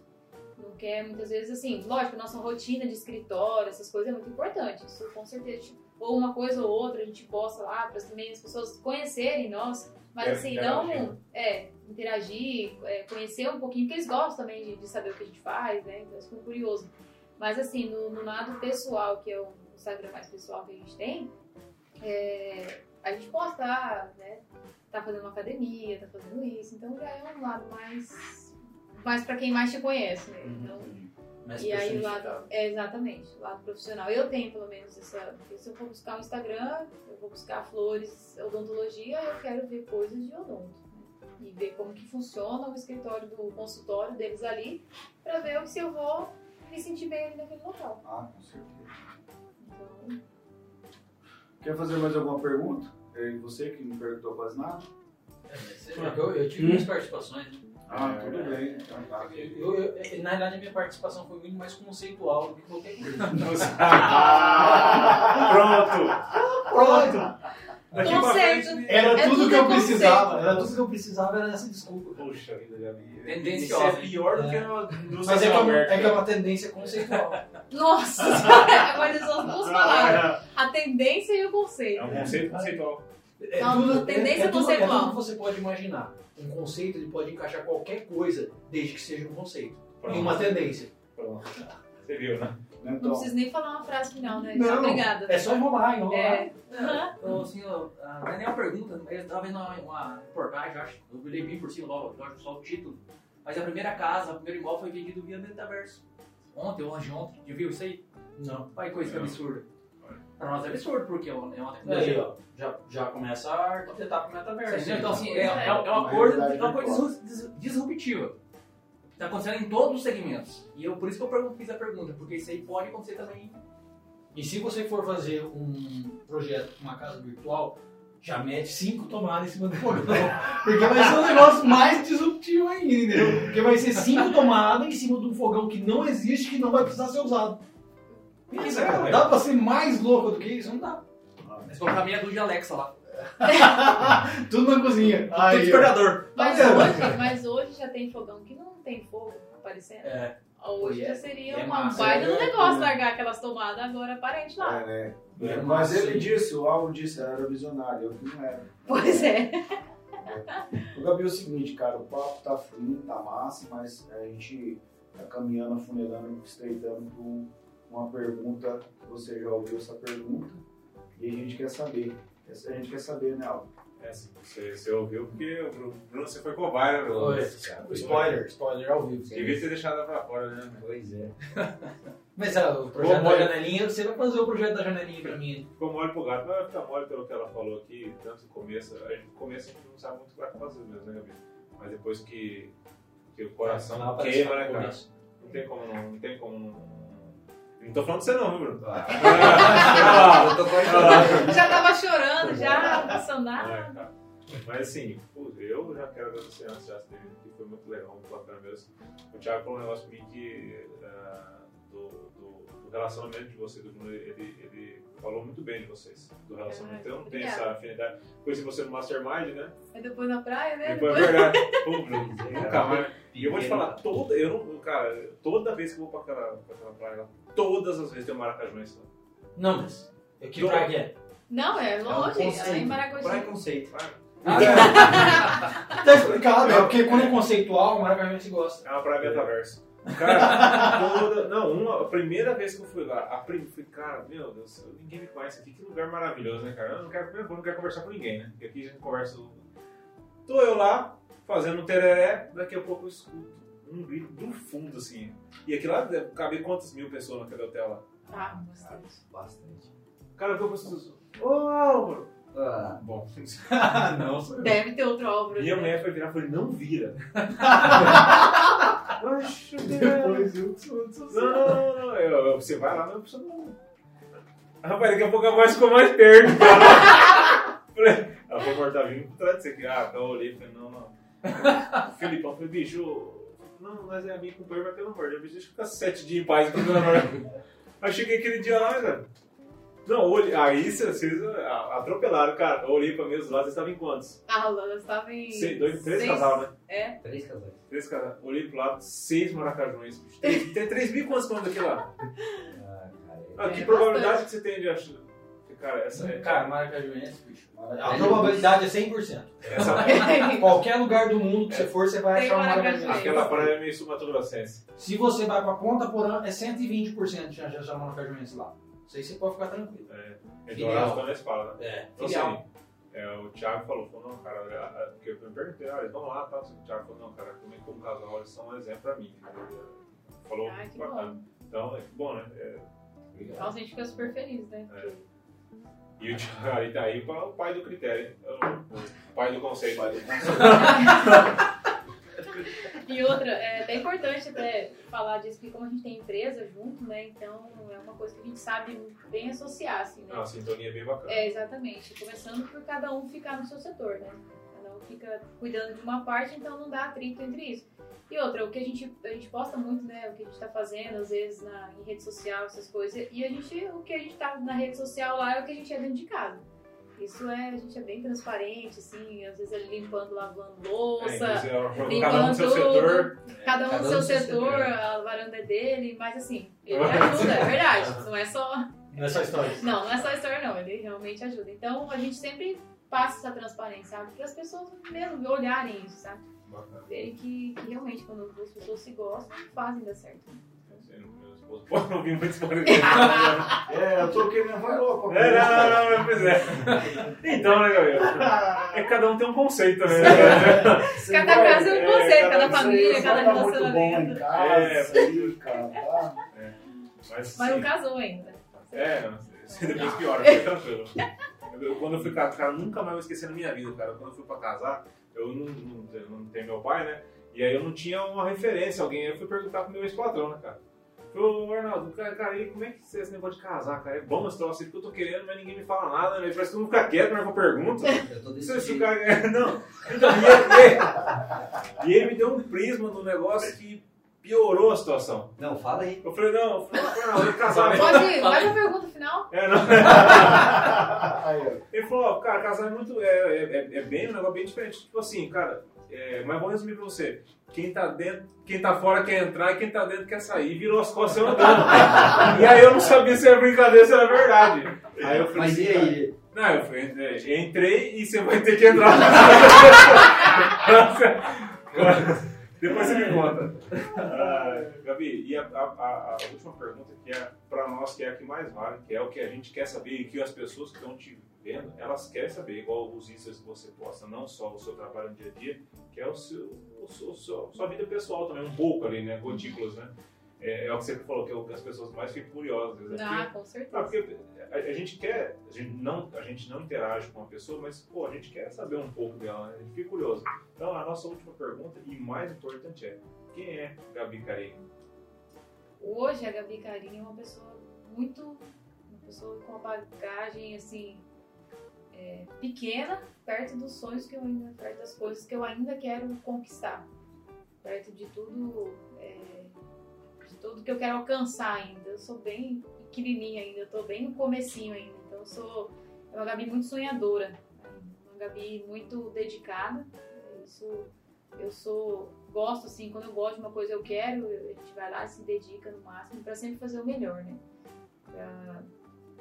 Não quer, muitas vezes, assim, lógico, nossa rotina de escritório, essas coisas é muito importante. Isso com certeza, tipo, ou uma coisa ou outra a gente posta lá para também as pessoas conhecerem nós, mas É, assim, interagir. não é, interagir, é, conhecer um pouquinho, porque eles gostam também de, de saber o que a gente faz, né? Então eles ficam curiosos. Mas assim, no, no lado pessoal, que é o Instagram mais pessoal que a gente tem, é, a gente posta, ah, né? Tá fazendo uma academia, tá fazendo isso, então já é um lado mais mais pra quem mais te conhece, né? Uhum. Então, Mais e aí o lado, é, exatamente, o lado profissional. Eu tenho pelo menos essa. Se eu for buscar um Instagram, eu vou buscar flores, odontologia, eu quero ver coisas de odonto. né? E ver como que funciona o escritório do consultório deles ali, pra ver se eu vou me sentir bem ali naquele local. Ah, com certeza. Então, Quer fazer mais alguma pergunta? É você que não perguntou quase nada? É, Eu, eu tive minhas participações. Ah, É, tudo bem. Então tá. Eu, eu- eu- na verdade, a minha participação foi muito mais conceitual do que qualquer coisa. Pronto! Pronto! Daqui Conceito. frente. Era É tudo tudo que eu conceito. precisava. Era tudo que eu precisava, era essa desculpa. Puxa vida, Gabi. Tendenciosa, Isso é pior do que indústria Mas é que, é uma, é que é uma tendência conceitual. nossa, agora são as duas palavras. A tendência e o É conceito. um conceito conceitual. É Não, tudo, tendência é, é tudo, é conceitual. tudo que você pode imaginar. Um conceito ele pode encaixar qualquer coisa, desde que seja um conceito. Em uma tendência. Pronto. Você viu, né? Não Então, preciso nem falar uma frase final, né? Não, Obrigada. É só enrolar, enrolar. É. Então, assim, ó, não é nem uma pergunta, eu estava vendo uma, uma reportagem, acho, eu olhei bem por cima, logo, lógico, só o título, mas a primeira casa, o primeiro imóvel foi vendido via metaverso. Ontem, ou antes de ontem, já viu isso aí? Não. Olha que coisa que Não. absurda. Pra nós é absurdo, porque é uma é Daí, tecnologia. ó, já, já começa a arquitetar pro metaverso. Entendeu? Então, assim, é, É. é, é uma coisa, é uma coisa disruptiva. Está acontecendo em todos os segmentos. E eu, por isso que eu fiz a pergunta, porque isso aí pode acontecer também. E se você for fazer um projeto com uma casa virtual, já mete cinco tomadas em cima do fogão. Porque vai ser um negócio mais disruptivo ainda, entendeu? Porque vai ser cinco tomadas em cima de um fogão que não existe, que não vai precisar ser usado. Isso, é, Dá pra ser mais louco do que isso? Não dá. Mas colocar meia dúzia de Alexa lá. Tudo na cozinha. Tudo Aí, ó. despertador. Mas vendo? hoje, mas hoje já tem fogão que não tem fogo aparecendo. É. Hoje É- já seria é uma massa, baita é do negócio né? largar aquelas tomadas agora aparente lá. é, né? É Mas ele disse, o Alvo disse, era visionário, eu que não era. Pois é. O Gabi, é o seguinte, cara, o papo tá fluindo, tá massa, mas a gente tá caminhando, afunilando, estreitando com uma pergunta, que você já ouviu essa pergunta, e a gente quer saber. A gente quer saber, né, Alvo? É você, você ouviu porque o Bruno, você foi cobaia, né, Bruno? Spoiler, spoiler ao vivo. Devia ter deixado ela pra fora, né? Pois é. Mas ah, o projeto da janelinha, você vai fazer o projeto da janelinha pra mim. Ficou mole pro gato, mas vai ficar mole pelo que ela falou aqui, tanto no começo. A gente, no começo a gente não sabe muito o que vai fazer mesmo, né, Gabi? Mas depois que, que o coração aparece queima, né, cara? Não tem como não. Não tem como não. Não tô falando de você não, viu, Bruno? Tô cortando. Já tava chorando, já, nada. É, cara. Mas assim, eu já quero agradecer antes já dele, que foi muito legal, muito bacana mesmo. O Thiago falou um negócio comigo que ah, do, do, do relacionamento de você do Bruno, ele, ele falou muito bem de vocês, do relacionamento. Eu não tenho Obrigada. essa afinidade. Conheci você no Mastermind, né? Aí depois na praia, né? Depois é verdade. Pô, Bruno, nunca mais. E eu vou te falar, toda, eu não, cara, toda vez que eu vou pra aquela, pra aquela praia todas as vezes tem um maracajuense lá. Não, mas. Eu que praia que é? Não, é longe. conceito. aí em Maragogi. Preconceito. Tá explicado, é porque quando é conceitual, o Maracanã se gosta. É uma praia metaverso. Cara, toda. Não, uma, a primeira vez que eu fui lá, a prim, fui, cara, meu Deus, ninguém me conhece aqui, que lugar maravilhoso, né, cara? Eu não quero, eu não quero conversar com ninguém, né? Porque aqui a gente conversa. Tô eu lá, fazendo um tereré, daqui a pouco eu escuto um grito do fundo, assim. E aqui lá caber quantas mil pessoas naquele hotel lá? Ah, bastante. Bastante. Cara, eu tô pensando. Ô, Álvaro! Ah, Bom, não. Deve ter outro Álvaro. minha né? mulher foi virar e falou: não vira. Oxe, Depois eu Não, não, não. Eu, eu- você vai lá, não precisa não. Rapaz, daqui a pouco a voz ficou mais perto. Falei, Ela foi mortar vindo por trás você aqui. Ah, então eu olhei e falei, não, não. O Filipão falei, bicho, não, nós é amigo com o pai, mas pelo amor de Deus, deixa eu ficar sete dias em paz aqui no Leonardo. Aí cheguei aquele dia lá, né? Não, olhei, aí vocês atropelaram, cara. Eu olhei pra mim os lados, vocês estavam em quantos? Ah, Lana estava em. Seis, dois, três seis- casal, né? É. Três casais. Três casal. Olhei pro lado, seis maracajões. Três, tem três mil quantos quilômetros aqui lá? Ah, cara. Ah, que É probabilidade bastante. que você tem de achar? Cara, essa é. Cara, Maracajuense, bicho. A É. probabilidade é 100%. essa, Qualquer lugar do mundo que você for, você vai Tem achar um Maracajuense. Maracajuense. aquela praia é meio sumatogrossense. Se você vai pra Ponta Porã, é 120% de chance de achar um Maracajuense lá. Isso aí você pode ficar tranquilo. É, Filial. Eldorado também se fala, né? É, Então, assim, É, o Thiago falou, falou, não, cara, é, é, porque eu me perguntei, ah, eles vão lá, tá? O Thiago falou, não, cara, comigo como casal, eles são um exemplo pra mim. Falou, Ai, que bacana. bom. Então, é bom, né? É, Então a gente fica super feliz, né? Porque e o Thiago, aí daí para o pai do critério, hein? o pai do conceito. E outra, é até importante até falar disso, que como a gente tem empresa junto, né? Então é uma coisa que a gente sabe bem associar, assim, né? Não, a sintonia é bem bacana. É, exatamente. Começando por cada um ficar no seu setor, né? Cada um fica cuidando de uma parte, então não dá atrito entre isso. E outra, o que a gente, a gente posta muito, né? O que a gente tá fazendo, às vezes, na, em rede social, essas coisas. E a gente, o que a gente tá na rede social lá é o que a gente é dentro de casa. Isso é, a gente é bem transparente, assim, às vezes ele limpando, lavando É, louça, inclusive, cada um limpando no seu tudo. setor. cada um Cada no seu setor, setor. a varanda é dele, mas assim, ele ajuda, é verdade. Não é só. Não é só história. Não, não é só história, não. Ele realmente ajuda. Então a gente sempre passa essa transparência, sabe? Para as pessoas mesmo olharem isso, sabe? Verem que, que realmente quando as pessoas se gostam, fazem dar certo. Esposo pode não ouvir muito spoiler. É, eu troquei minha voz louca. É, não, não, não, pois é. Então, né, Gabriel? É que cada um tem um conceito, né? Cada casa é um conceito, cada família, cada tá muito bom em relacionamento. casa, É. aí, cara, tá? Mas, Mas não casou ainda. É, depois piora, fica tranquilo. Eu- quando eu fui casar, cara, nunca mais vou esquecer na minha vida, cara. Quando eu fui pra casar, eu não, não, não tenho meu pai, né? E aí eu não tinha uma referência, alguém. Eu fui perguntar pro meu ex-patrão, né, cara? Falei, ô Arnaldo, cara, cara, e como é que você esse negócio de casar, cara? É bom esse troço aí, porque eu tô querendo, mas ninguém me fala nada, né? Parece que todo mundo fica quieto que eu pergunto. Eu tô Se, desse se o jeito. cara. Não. Então, e, ele, e ele me deu um prisma no negócio que piorou a situação. Não, fala aí. Eu falei, não, eu falei, Arnaldo, ele casar. Pode ir, vai pra pergunta final. É, não. Ele falou, ó, cara, casar é muito. É, é, é- é bem um negócio bem diferente. Tipo assim, cara, é, mas vou resumir pra você. Quem tá dentro, quem tá fora quer entrar e quem tá dentro quer sair. Virou as costas eu andando. e aí eu não sabia se era brincadeira ou se era verdade. Aí eu falei Mas assim, e aí? Não, eu fui, é, entrei e você vai ter que entrar. Depois você me conta. Ah, Gabi, e a, a- a- última pergunta que é para nós, que é a que mais vale, que é o que a gente quer saber e que as pessoas que estão te vendo, elas querem saber, igual os Instas que você posta, não só o seu trabalho no dia a dia, que é o seu, o seu- sua vida pessoal também, um pouco ali, né? Gotículas, né? É, é o que você falou, que é o que as pessoas mais ficam curiosas. né? Ah, com Ah, certeza. porque a, a gente quer, a gente, não, a gente não interage com a pessoa, mas pô, a gente quer saber um pouco dela, né? A gente fica curioso. Então a nossa última pergunta, e mais importante é, quem é Gabi Carinho? Hoje a Gabi Carinho é uma pessoa muito. Uma pessoa com uma bagagem assim. é, pequena, perto dos sonhos que eu ainda. perto das coisas que eu ainda quero conquistar. Perto de tudo. Tudo que eu quero alcançar ainda. Eu sou bem pequenininha ainda, eu tô bem no comecinho ainda. Então eu sou é uma Gabi muito sonhadora. Uma Gabi muito dedicada. Isso eu sou gosto assim, quando eu gosto de uma coisa eu quero, a gente vai lá e se dedica no máximo pra sempre fazer o melhor, né? Pra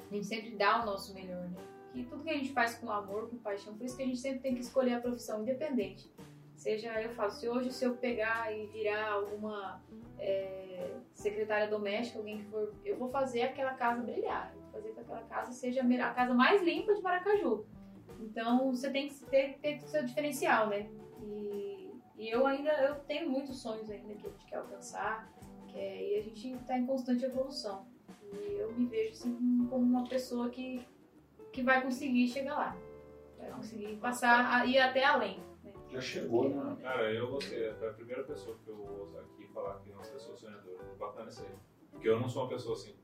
a gente sempre dá o nosso melhor, né? Que tudo que a gente faz com amor, com paixão, por isso que a gente sempre tem que escolher a profissão independente. Seja, eu falo, se hoje se eu pegar e virar alguma é, secretária doméstica, alguém que for, eu vou fazer aquela casa brilhar, eu vou fazer que aquela casa seja a casa mais limpa de Maracaju. Então você tem que ter, ter seu diferencial, né? E, e eu ainda eu tenho muitos sonhos ainda que a gente quer alcançar, que é, e a gente está em constante evolução. E eu me vejo assim como uma pessoa que, que vai conseguir chegar lá. Vai conseguir passar a ir até além. né? Já chegou, né? Cara, eu gostei, foi a primeira pessoa que eu ouço aqui falar que é uma pessoa sonhadora. Bacana isso aí. Porque eu não sou uma pessoa assim.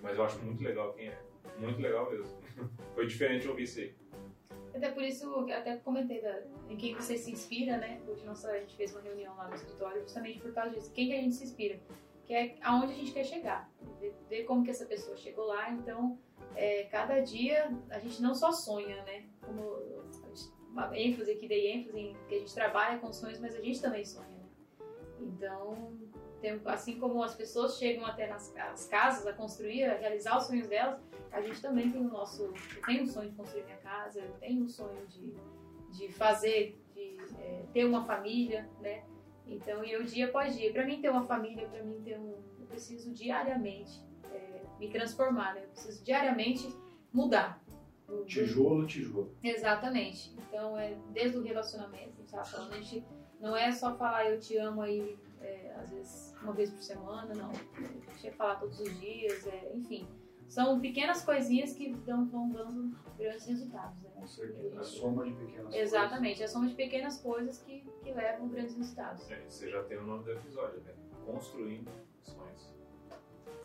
Mas eu acho muito legal quem é. Muito legal mesmo. Foi diferente ouvir isso aí. Até por isso, que até comentei da, em quem você se inspira, né? Hoje nossa, a gente fez uma reunião lá no escritório justamente por causa disso. Quem que a gente se inspira? Que é aonde a gente quer chegar. Ver, ver como que essa pessoa chegou lá. Então, é, cada dia a gente não só sonha, né? Como uma ênfase aqui, dei ênfase em que a gente trabalha com sonhos, mas a gente também sonha, né? Então, tem- assim como as pessoas chegam até nas as casas a construir, a realizar os sonhos delas, a gente também tem o nosso. Eu tenho um sonho de construir minha casa, eu tenho um sonho de, de fazer, de é, ter uma família, né? Então, e eu dia após dia. Para mim ter uma família, para mim ter um. Eu preciso diariamente é, me transformar, né? Eu preciso diariamente mudar. o- Tijolo, tijolo. Exatamente. Então, é desde o relacionamento, a gente falando, a gente não é só falar eu te amo aí, é, às vezes uma vez por semana, não. A tem que falar todos os dias, é, enfim. São pequenas coisinhas que dão, vão dando grandes resultados, né? Com certeza. A soma de pequenas Exatamente, é soma de pequenas coisas que, que levam grandes resultados. É, Você já tem o nome do episódio, né? Construindo sonhos.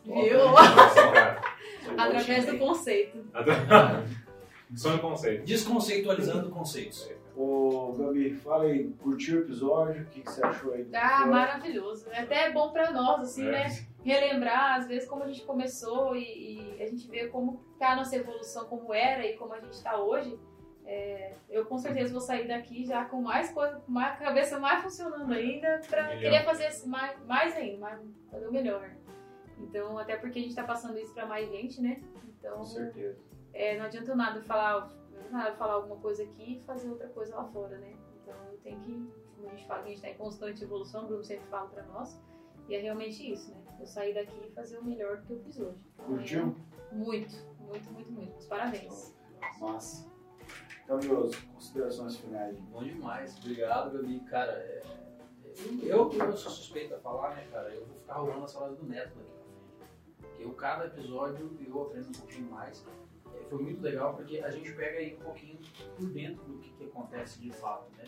Viu? Através do conceito. Sonho conceito. Desconceitualizando conceitos. Ô, Gabi, fala aí, curtiu o episódio? O que, que você achou aí Ah, maravilhoso. É até bom pra nós, assim, É. né? Relembrar, às vezes, como a gente começou e, e a gente vê como tá a nossa evolução, como era e como a gente tá hoje. É, eu com certeza vou sair daqui já com mais coisa, com a cabeça mais funcionando ainda, pra Melhor. querer fazer mais, mais ainda, mais, fazer o melhor. Então, até porque a gente tá passando isso pra mais gente, né? Então, Com certeza. é, não adianta nada falar, adianta nada eu falar alguma coisa aqui e fazer outra coisa lá fora, né? Então eu tenho que, como a gente fala, que a gente está em constante evolução, o Bruno sempre fala pra nós, e é realmente isso, né? Eu sair daqui e fazer o melhor do que eu fiz hoje. Então, Curtiu? é muito, muito, muito, muito. Os parabéns. Massa. Camioso, considerações finais. Bom demais. Obrigado, Gabi. Cara, é- eu, eu sou suspeito a falar, né, cara? Eu vou ficar rolando as falas do Neto daqui pra frente. Porque eu, cada episódio eu aprendo um pouquinho mais. É, Foi muito legal porque a gente pega aí um pouquinho por dentro do que, que acontece de fato, né?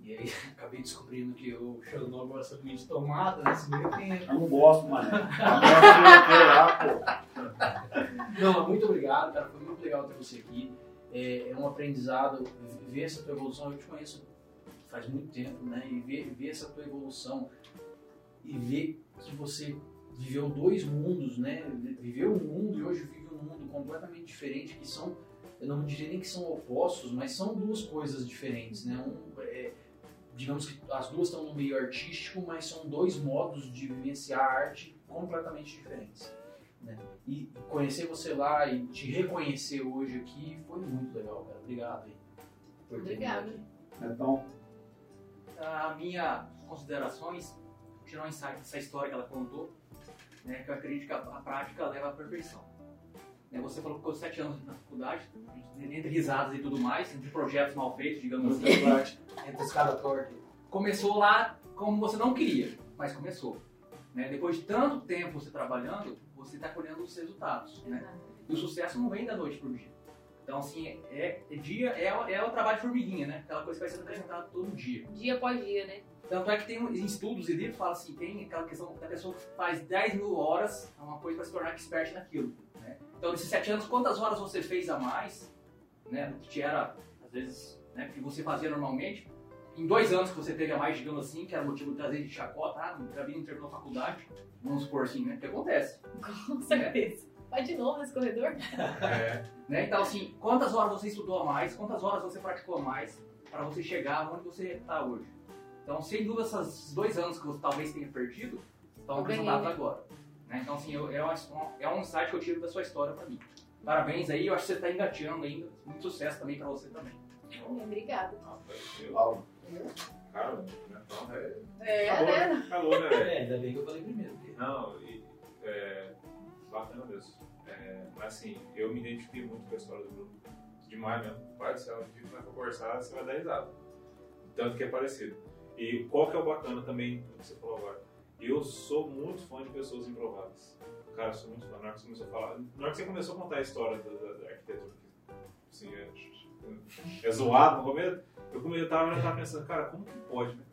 E aí acabei descobrindo que o Xandão gosta muito de tomada nesse meio tempo. Eu não gosto, mano. Eu gosto de lá, pô. Não, mas muito obrigado, cara. Foi muito legal ter você aqui. É, é um aprendizado ver essa tua evolução. Eu te conheço faz muito tempo, né? E ver, ver essa tua evolução e ver que você viveu dois mundos, né? Viveu um mundo e hoje vive mundo completamente diferente que são, eu não diria nem que são opostos, mas são duas coisas diferentes, né? Um, é, digamos que as duas estão no meio artístico, mas são dois modos de vivenciar a arte completamente diferentes. Né? E conhecer você lá e te reconhecer hoje aqui foi muito legal, cara. Obrigado aí. aqui. Então, a minha considerações, tirar um insight dessa história que ela contou, né, que eu acredito que a, a prática leva à perfeição. Né, você falou que ficou sete anos na faculdade, entre risadas e tudo mais, entre projetos mal feitos, digamos assim, Entre escada torta. começou lá como você não queria, mas começou. né? Depois de tanto tempo você trabalhando, você está colhendo os resultados. Né? E o sucesso não vem da noite pro dia. Então, assim, é, é dia, é, o- é o trabalho de formiguinha, né? Aquela coisa que vai sendo apresentada todo dia. Dia após dia, né? Tanto é que tem em estudos e livros fala assim, tem aquela questão da pessoa que faz 10 mil horas, é uma coisa para se tornar expert naquilo. Né? Então, nesses 7 anos, quantas horas você fez a mais, né? Do que te era, às vezes, né? Que você fazia normalmente. Em dois anos que você teve a mais, digamos assim, que era motivo de trazer de chacota, ah, o Gabi não terminou a faculdade, vamos supor assim, né? O que acontece? Com certeza. Vai de novo nesse corredor? É, Né? Então, assim, quantas horas você estudou a mais, quantas horas você praticou a mais para você chegar onde você está hoje. Então, sem dúvida, esses dois anos que você talvez tenha perdido estão Eu ganhei. apresentados agora. Né? Então, assim, eu- é, uma, é um insight que eu tiro da sua história para mim. Parabéns aí, eu acho que você está engateando ainda. Muito sucesso também para você também. Obrigada. eu, Laura, cara, né? Então, é, É, Acabou, né? né? Acabou, né? velho? É, ainda bem que eu falei primeiro. porque- Não, e, é, bacana mesmo. É, mas assim, eu me identifiquei muito com a história do Bruno. Demais mesmo. Pai do céu, a gente vai conversar, você vai dar risada. Tanto que é parecido. E qual que é o bacana também do que você falou agora? Eu sou muito fã de pessoas improváveis. Cara, eu sou muito fã. Na hora que você começou a falar, na hora que você começou a contar a história da, da- da arquitetura, assim, é, é zoado no começo, eu, come- eu tava, eu tava pensando, cara, como que pode, né?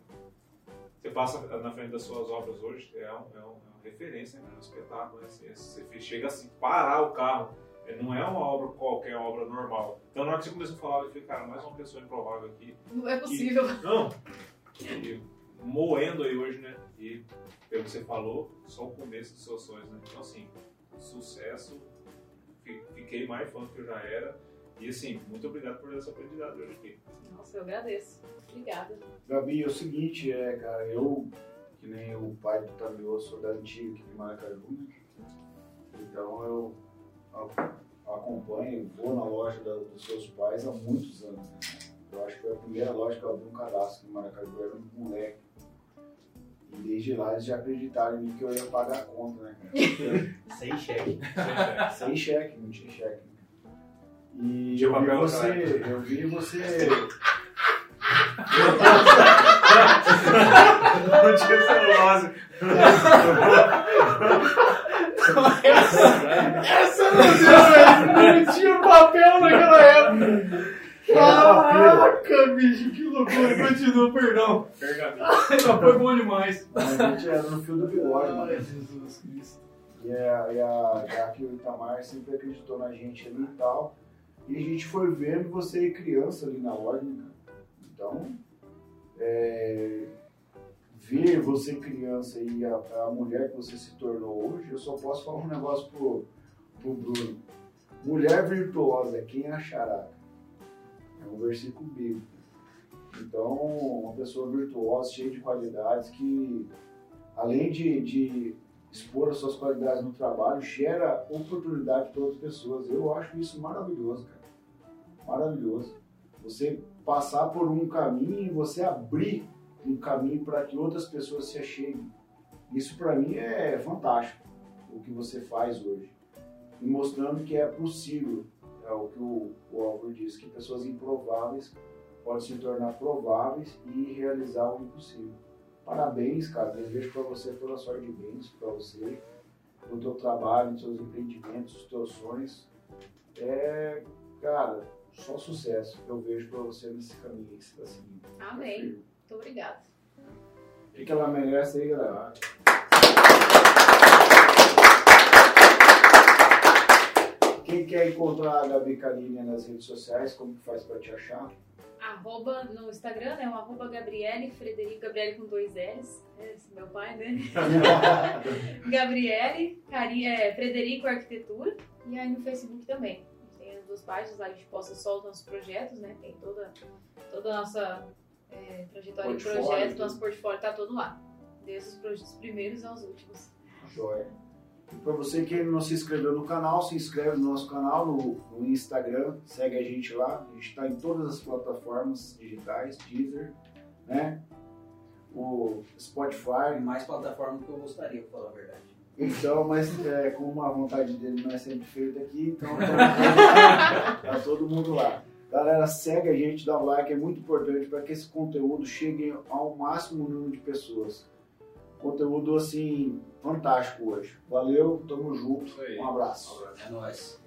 Você passa na frente das suas obras hoje, é, um, é, um- é uma referência, né? um espetáculo. Né? Assim, você chega assim, parar o carro, é, não é uma obra qualquer, é uma obra normal. Então na hora que você começou a falar, eu falei, cara, mais uma pessoa improvável aqui. Não é possível. Não! E moendo aí hoje, né? E pelo que você falou, só o começo dos seus sonhos, né? Então assim, sucesso, fi- fiquei mais fã do que eu já era. E assim, muito obrigado por essa aprendizado hoje aqui. Nossa, eu agradeço. Obrigada. Gabi, é o seguinte, é, cara, eu, que nem o pai do Tamio, sou da antiga aqui de Maracaju, né? Então eu acompanho, vou na loja da- dos seus pais há muitos anos. Né? Eu acho que foi a primeira loja que eu abri um cadastro aqui em Maracaju, eu era um moleque. E desde lá eles já acreditaram em mim que eu ia pagar a conta, né, cara? Sem cheque. Sem cheque, não tinha cheque. E Tinha eu vi papel você. Eu vi você. Não tinha celulose. Essa não deu, velho. Não tinha papel naquela época. Caraca, bicho, que loucura. Continua, perdão. Já foi bom demais. A gente era no fio do bigode, mano. Ai, Jesus Cristo. E a, e a Jaque e o Itamar sempre acreditou na gente ali e tal. E a gente foi vendo você criança ali na ordem, cara. Então, é, ver você criança e a, a mulher que você se tornou hoje, eu só posso falar um negócio pro, pro Bruno. Mulher virtuosa, quem achará? É um versículo bíblico. Então, uma pessoa virtuosa, cheia de qualidades, que além de, de expor as suas qualidades no trabalho, gera oportunidade para outras pessoas. Eu acho isso maravilhoso, cara. Maravilhoso. Você passar por um caminho e você abrir um caminho para que outras pessoas se acheguem. Isso para mim é fantástico, o que você faz hoje. E mostrando que é possível, é o que o, o Álvaro diz, que pessoas improváveis podem se tornar prováveis e realizar o impossível. Parabéns, cara. Desejo para você toda a sorte de bens, para você, no teu trabalho, nos seus empreendimentos, nos teus sonhos. É, cara, só sucesso eu vejo para você nesse caminho que você está seguindo. Amém. Muito obrigada. O que que ela merece aí, galera? Quem quer encontrar a Gabi Carinha nas redes sociais, como que faz para te achar? Arroba no Instagram, né? O arroba Gabriele, Frederico, Gabriele com dois L's. É meu pai, né? Gabriele, Cari, é, Frederico Arquitetura. E aí no Facebook também. Tem as duas páginas lá, a gente posta só os nossos projetos, né? Tem toda, toda a nossa é, trajetória de Portfólio, projetos, tudo. nosso portfólio tá todo lá. Desde os projetos primeiros aos últimos. Joia. Para você que não se inscreveu no canal, se inscreve no nosso canal no, no Instagram, segue a gente lá. A gente está em todas as plataformas digitais, Deezer, né? O Spotify. Mais plataforma que eu gostaria, pra falar a verdade. Então, mas é, como a vontade dele não é sempre feita aqui, então tá, tá todo mundo lá. Galera, segue a gente, dá o like, é muito importante para que esse conteúdo chegue ao máximo número de pessoas. Conteúdo assim fantástico hoje. Valeu, tamo junto. Um abraço. É nóis.